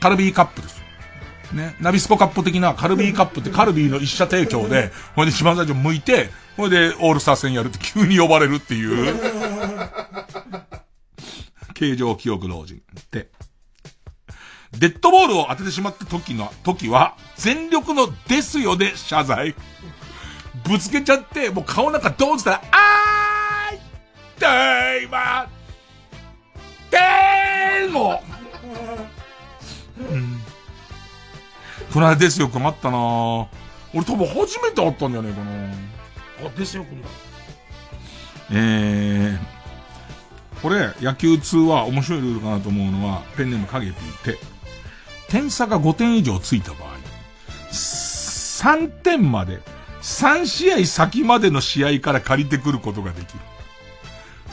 カルビーカップです。ね。ナビスコカップ的なカルビーカップってカルビーの一社提供で、ほいで一番最初向いて、ほいでオールスター戦やるって急に呼ばれるっていう。形状記憶老人って。デッドボールを当ててしまった時の、時は、全力のですよで謝罪。ぶつけちゃって、もう顔なんかドーンしたら、あーいテイマテーもうん。この間ですよくんあったな俺多分初めて会ったんじゃねえかなあ、ですよくんだ。えー、これ、野球通は面白いルールかなと思うのは、ペンネーム影ピーって、点差が5点以上ついた場合、3点まで、3試合先までの試合から借りてくることができる。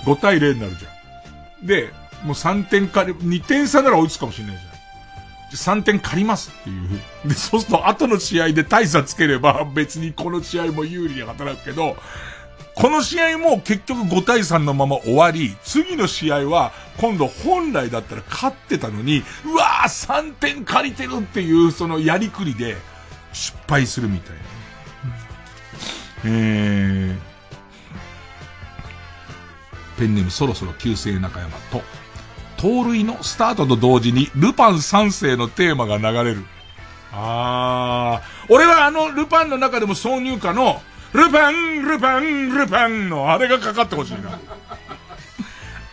5対0になるじゃん。で、もう3点借り、2点差なら追いつくかもしれないじゃん。3点借りますっていう。で、そうすると後の試合で大差つければ別にこの試合も有利に働くけど、この試合も結局5対3のまま終わり、次の試合は今度本来だったら勝ってたのに、うわー3点借りてるっていうそのやりくりで失敗するみたいな。えー、ペンネームそろそろ旧姓中山と、盗塁のスタートと同時にルパン三世のテーマが流れる。あー、俺はあのルパンの中でも挿入歌のルパン、ルパン、ルパンのあれがかかってほしいな。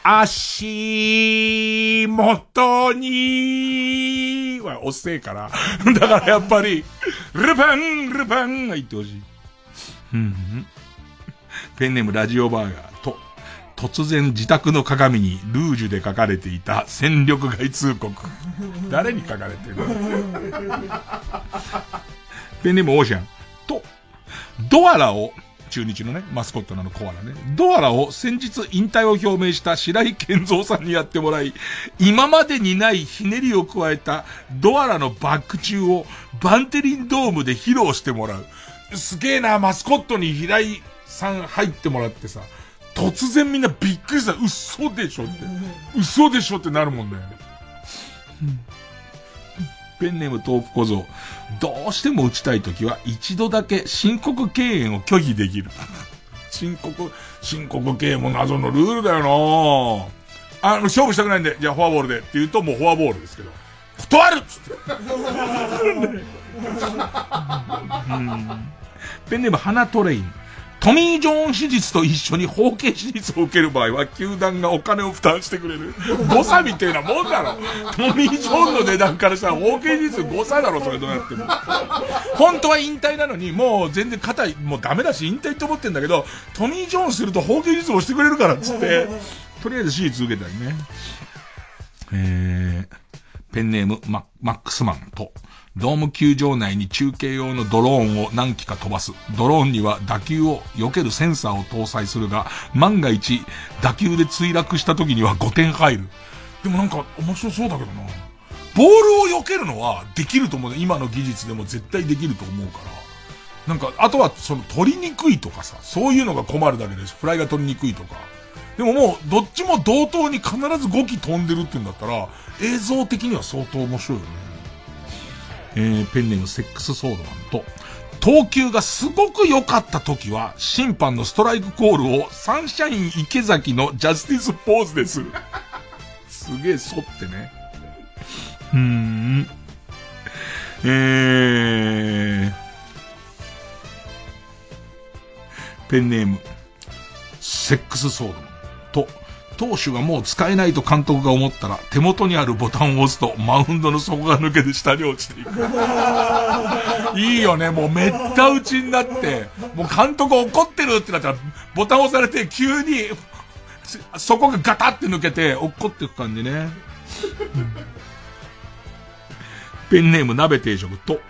足元には遅えから。だからやっぱり、ルパン、ルパンが言ってほしい。ペンネームラジオバーガーと、突然自宅の鏡にルージュで書かれていた戦力外通告。誰に書かれてるの？ペンネームオーシャンと、ドアラを、中日のね、マスコットなのコアラね。ドアラを先日引退を表明した白井健三さんにやってもらい、今までにないひねりを加えたドアラのバック中をバンテリンドームで披露してもらう。すげえな、マスコットに平井さん入ってもらってさ、突然みんなびっくりした。嘘でしょって。嘘でしょってなるもんね。ペンネーム豆腐小僧。どうしても打ちたいときは一度だけ申告敬遠を拒否できる。申告、申告敬遠も謎のルールだよなあの、勝負したくないんで、じゃあフォアボールでって言うともうフォアボールですけど。断るっつって。ペンネーム花トレイン。トミー・ジョーン手術と一緒に包茎手術を受ける場合は、球団がお金を負担してくれる。誤差みたいなもんだろ。トミー・ジョーンの値段からしたら包茎手術誤差だろ、それどうやっても。本当は引退なのに、もう全然肩、もうダメだし引退って思ってんだけど、トミー・ジョーンすると包茎手術をしてくれるからつって、とりあえず手術受けたりね。えー、ペンネームママックスマンと、ドーム球場内に中継用のドローンを何機か飛ばす。ドローンには打球を避けるセンサーを搭載するが、万が一打球で墜落した時には5点入る。でもなんか面白そうだけどな。ボールを避けるのはできると思う。今の技術でも絶対できると思うから。なんか、あとはその取りにくいとかさ、そういうのが困るだけです。フライが取りにくいとか。でももう、どっちも同等に必ず5機飛んでるって言うんだったら、映像的には相当面白いよね。えー、ペンネームセックスソードマンと、投球がすごく良かった時は、審判のストライクコールをサンシャイン池崎のジャスティスポーズです。すげえ反ってね。うーん。えー、ペンネーム、セックスソードマン、投手がもう使えないと監督が思ったら、手元にあるボタンを押すと、マウンドの底が抜けて下に落ちていく。いいよね、もうめった打ちになって、もう監督怒ってるってなったら、ボタン押されて急に、そこがガタって抜けて、怒っていく感じね。ペンネーム鍋定食と、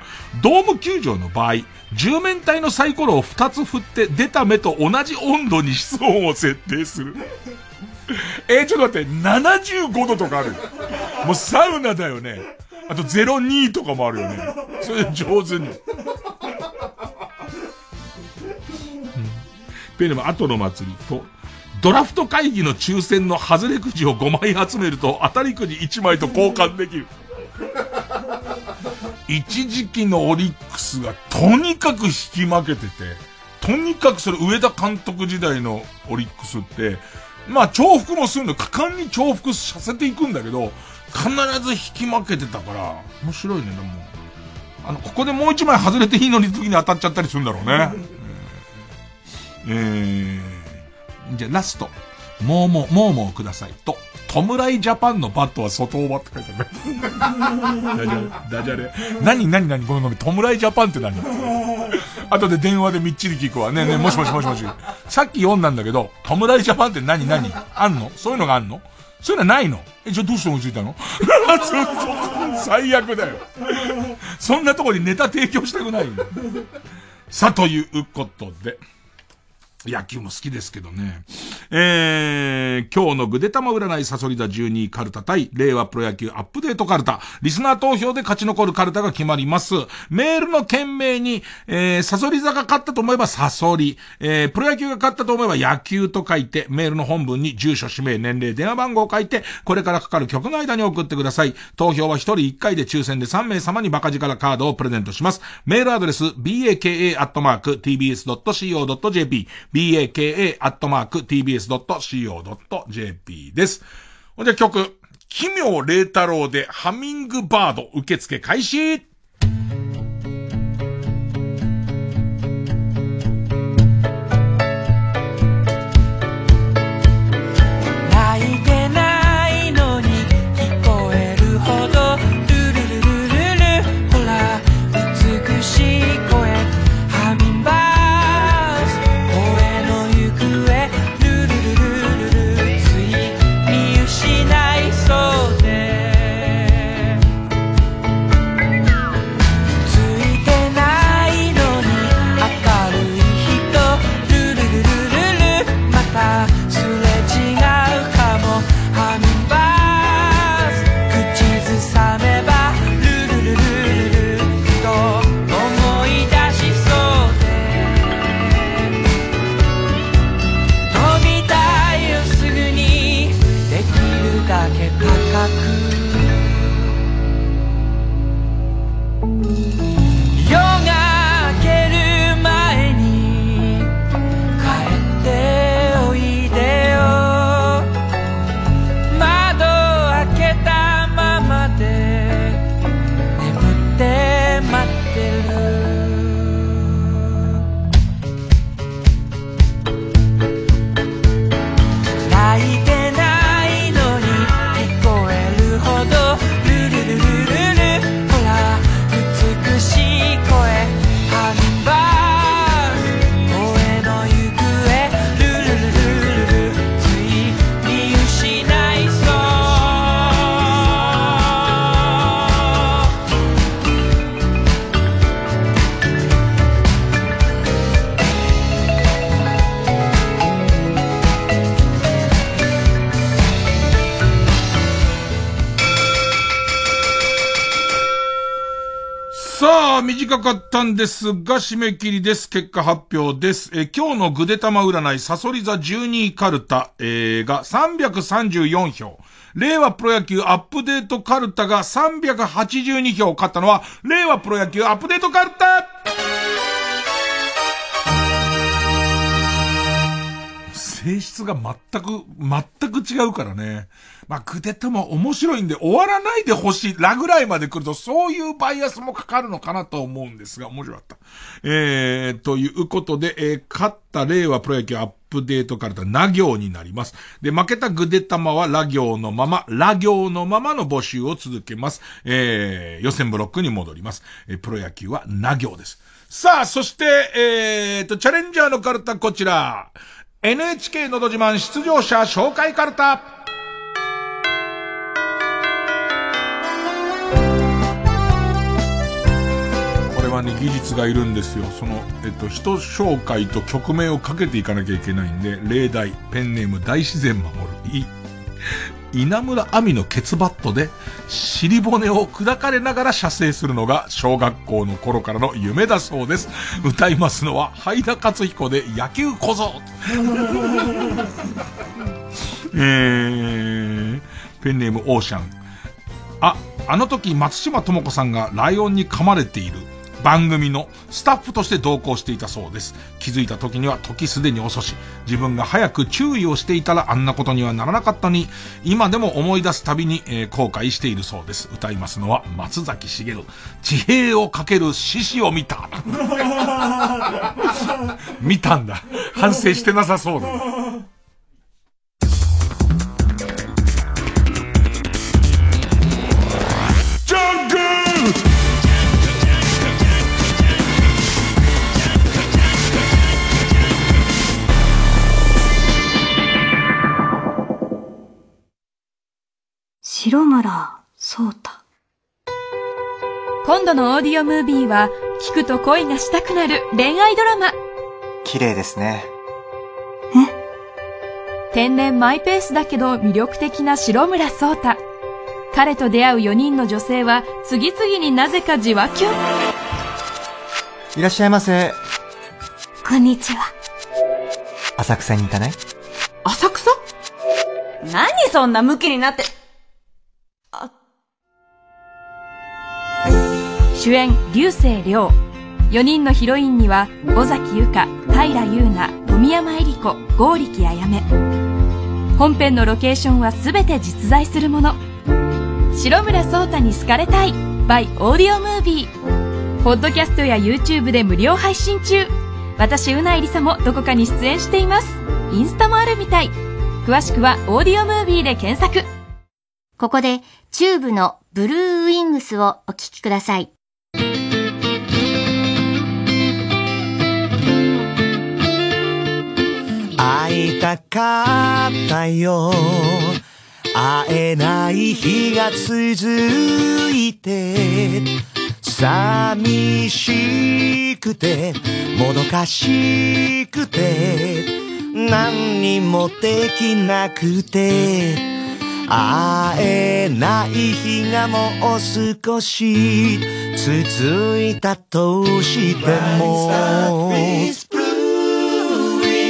ドーム球場の場合、10面体のサイコロを2つ振って出た目と同じ温度に室温を設定する。えー、ちょっと待って、75度とかある。もうサウナだよね。あと02とかもあるよね。それで上手に。ペンネーム後の祭りと、ドラフト会議の抽選の外れくじを5枚集めると当たりくじ1枚と交換できる。一時期のオリックスがとにかく引き負けてて、とにかくそれ上田監督時代のオリックスって、まあ重複もするの、果敢に重複させていくんだけど、必ず引き負けてたから、面白いね、でも。あの、ここでもう一枚外れていいのに次に当たっちゃったりするんだろうね。えー、じゃあラスト。もうもう、もうもうください。と、トムライジャパンのバットは外オーバって書いてある。ダジャレ、ダジャレ。何何何？ごめんごめん、トムライジャパンって何？後で電話でみっちり聞くわ。ねね、もしもしもしもし。さっき読んだんだけど、トムライジャパンって何？何？あんの？そういうのがあんの？そういうのはないの？え、じゃあどうして思いついたの？最悪だよ。そんなとこにネタ提供したくないさあ、ということで。野球も好きですけどね。えー、今日のぐでたま占いサソリ座12位カルタ対令和プロ野球アップデートカルタ。リスナー投票で勝ち残るカルタが決まります。メールの件名に、えー、サソリ座が勝ったと思えばサソリ、えー、プロ野球が勝ったと思えば野球と書いて、メールの本文に住所、氏名、年齢、電話番号を書いて、これからかかる曲の間に送ってください。投票は1人1回で抽選で3名様にバカ力カードをプレゼントします。メールアドレス、baka.tbs.co.jp baka.tbs.co.jp です。ほんじゃ曲、奇妙霊太郎でハミングバード受付開始ですが、締め切りです。結果発表です。え今日のぐでたま占い、サソリ座12位カルタ、えーが334票。令和プロ野球アップデートカルタが382票。勝ったのは、令和プロ野球アップデートカルタ性質が全く、全く違うからね。まあ、グデタも面白いんで終わらないでほしい。らぐらいまで来るとそういうバイアスもかかるのかなと思うんですが、面白かった。えー、ということで、えー、勝った令和プロ野球アップデートからな行になります。で、負けたグデタマはラ行のまま、ラ行のままの募集を続けます。えー、予選ブロックに戻ります。えー、プロ野球はな行です。さあ、そして、えーと、チャレンジャーのカルタこちら。NHK のど自慢出場者紹介カルタ。これはね、技術がいるんですよ。その、えっと、人紹介と曲名をかけていかなきゃいけないんで、例題、ペンネーム大自然守る。い、稲村亜美のケツバットで、尻骨を砕かれながら射精するのが小学校の頃からの夢だそうです。歌いますのは、ハイダ勝彦で野球小僧。えー、ペンネームオーシャン。あ、あの時松島智子さんがライオンに噛まれている番組のスタッフとして同行していたそうです。気づいた時には時すでに遅し、自分が早く注意をしていたらあんなことにはならなかったのに、今でも思い出すたびに、えー後悔しているそうです。歌いますのは松崎しげる。地平をかける獅子を見た。見たんだ。反省してなさそうだ。白村そうた今度のオーディオムービーは、聞くと恋がしたくなる恋愛ドラマ。綺麗ですね。天然マイペースだけど魅力的な白村聡太。彼と出会う4人の女性は、次々になぜかじわきゅん。いらっしゃいませ。こんにちは浅草に行かない？浅草？何そんなムキになって。主演、流星涼。4人のヒロインには、尾崎由香、平優奈、富山恵里子、剛力あやめ。本編のロケーションはすべて実在するもの。白村聡太に好かれたい by オーディオムービー。ポッドキャストや YouTube で無料配信中。私、うないりさもどこかに出演しています。インスタもあるみたい。詳しくはオーディオムービーで検索。ここで、チューブのブルーウィングスをお聴きください。会いたかったよ。会えない日が続いて寂しくてもどかしくて何にもできなくて会えない日がもう少し続いたとしても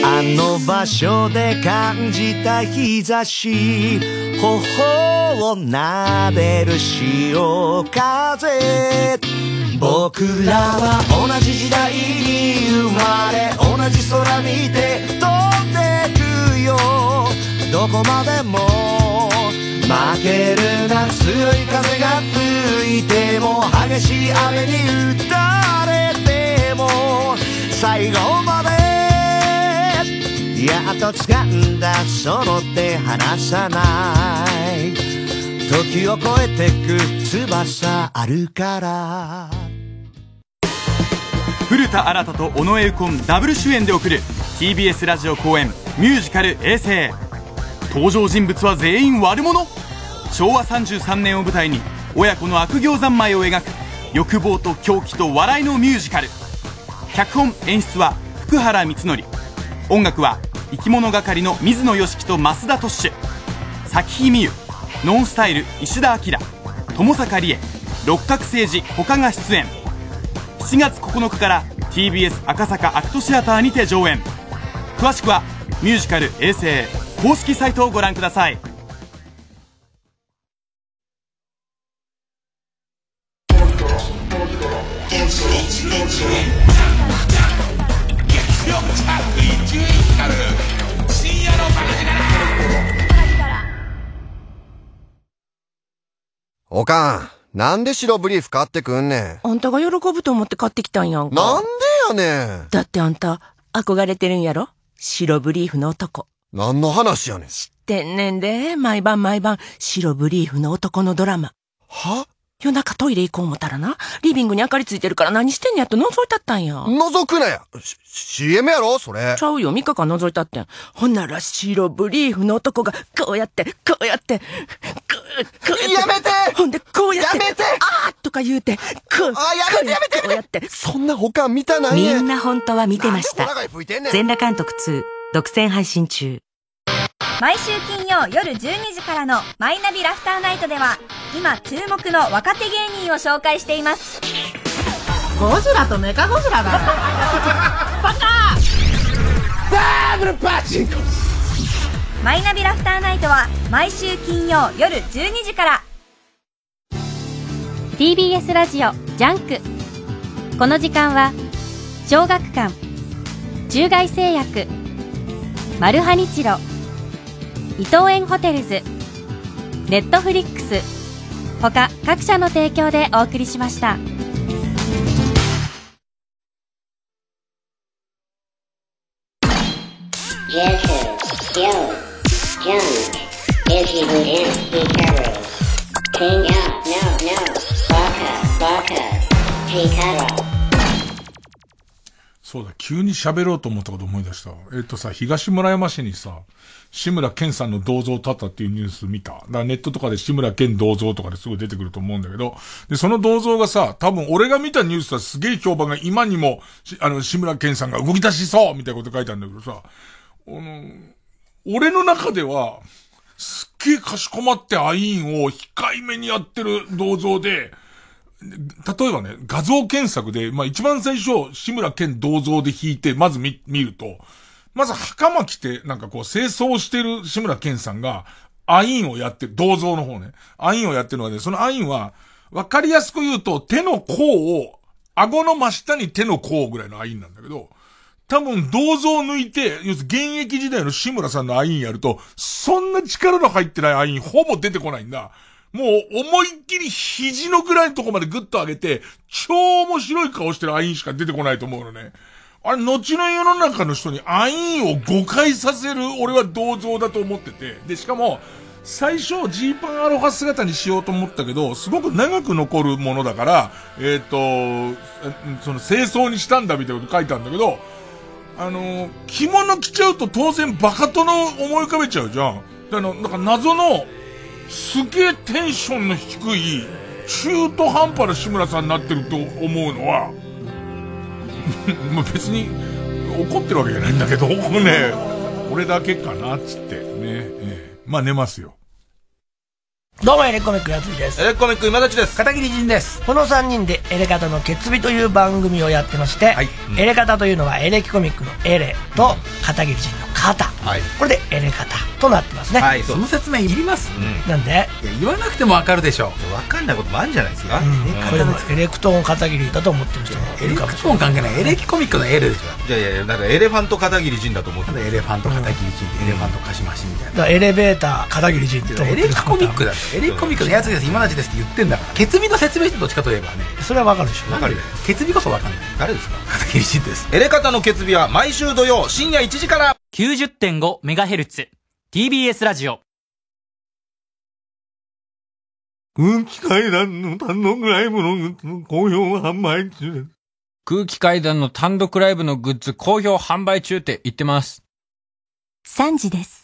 あの場所で感じた日差し頬を撫でる潮風。僕らは同じ時代に生まれ同じ空見て飛んでくよ。どこまでも負けるな強い風が吹いても激しい雨に打たれても最後までやっと掴んだ。その手離さない。時を超えてく翼あるから。古田新太と尾上右近ダブル主演で送る。TBS ラジオ公演ミュージカル「衛星」登場人物は全員悪者？昭和33年を舞台に親子の悪行三昧を描く。欲望と狂気と笑いのミュージカル。脚本演出は福原光則。音楽は生き物係の水野良樹と増田トッシュ。咲日美優ノンスタイル石田明友坂理恵六角誠治他が出演。7月9日から TBS 赤坂アクトシアターにて上演。詳しくはミュージカル「衛星」公式サイトをご覧ください。おかん、なんで白ブリーフ買ってくんねあんたが喜ぶと思って買ってきたんやんん。か。なんでやねん？だってあんた、憧れてるんやろ？白ブリーフの男。何の話やねん？天然で、毎晩毎晩、白ブリーフの男のドラマ。は？夜中トイレ行こう思ったらな、リビングに明かりついてるから何してんやと覗いたったんや。覗くなや。し CM やろそれち。ゃうよ、ミカが覗いたってん。ほんなら白ブリーフの男が、こうやって、こうやって、こう、こうやって。やめてほんで、こうやって。やめてあーとか言うて、こう、あやめてやめてこうやって。そんなおかん見たないみねんな本当は見てました全裸監督2独占配信中毎週金曜夜12時からの「マイナビラフターナイト」では今注目の若手芸人を紹介しています。ゴジラとメカゴジラだ。バカダブルパチンコマイナビラフターナイトは毎週金曜夜12時から。TBS ラジオジャンク。この時間は小学館中外製薬マルハニチロ伊藤園ホテルズネットフリックス他各社の提供でお送りしました.そうだ、急に喋ろうと思ったこと思い出した。えっ、とさ、東村山市にさ、志村けんさんの銅像を立ったっていうニュース見た。だからネットとかで志村けん銅像とかですぐ出てくると思うんだけど、で、その銅像がさ、多分俺が見たニュースはすげえ評判が今にも、あの、志村けんさんが動き出しそうみたいなこと書いてあるんだけどさ、あの、俺の中では、すっげえかしこまってアインを控えめにやってる銅像で、例えばね、画像検索で、まあ一番最初、志村けん銅像で弾いて、まず見、見ると、まず袴着て、なんかこう、清掃してる志村けんさんが、アインをやってる、銅像の方ね。アインをやってるのはね、そのアインは、わかりやすく言うと、手の甲を、顎の真下に手の甲ぐらいのアインなんだけど、多分銅像を抜いて、要するに現役時代の志村さんのアインやると、そんな力の入ってないアインほぼ出てこないんだ。もう思いっきり肘のぐらいのとこまでグッと上げて、超面白い顔してるアインしか出てこないと思うのね。あれ、後の世の中の人にアイーンを誤解させる俺は銅像だと思ってて。で、しかも、最初ジーパンアロハ姿にしようと思ったけど、すごく長く残るものだから、えっ、と、その清掃にしたんだみたいなこと書いてあんだけど、あの、着物着ちゃうと当然バカ殿思い浮かべちゃうじゃん。だから、なんか謎の、すげえテンションの低い、中途半端な志村さんになってると思うのは、まあ別に怒ってるわけじゃないんだけど、ね、俺だけかな、つってね。ええまあ寝ますよ。どうもエレコミックやついです。エレコミック今立ちです。片桐仁です。この3人でエレカタの決日という番組をやってまして、エレカタというのはエレキコミックのエレと片桐仁の肩、これでエレカタとなってますね。はい、その説明いります。なんで？いや言わなくてもわかるでしょわかんないこともあるんじゃないですか、これもエレクトーン片桐だと思ってる人もいるかもしれない。もう関係ない。エレキコミックのエレでしょ。いやいやいやなんかエレファント片桐仁だと思ってなんでエレファント片桐仁ってエレファントカシマシみたいな。エレベーター片桐仁ってるエレキコミックだってエレキコミックのやつです今立ですって言ってんだから。決日の説明してどっちかといえばねそれはわかるでしょ。わかるよ。決日こそわかんない。誰ですか？片桐仁ですエレカタの決日は毎週土曜深夜1時から。90.5MHz TBS ラジオ。空気階段の単独ライブのグッズの好評販売中。です。空気階段の単独ライブのグッズ好評販売中って言ってます。3時です。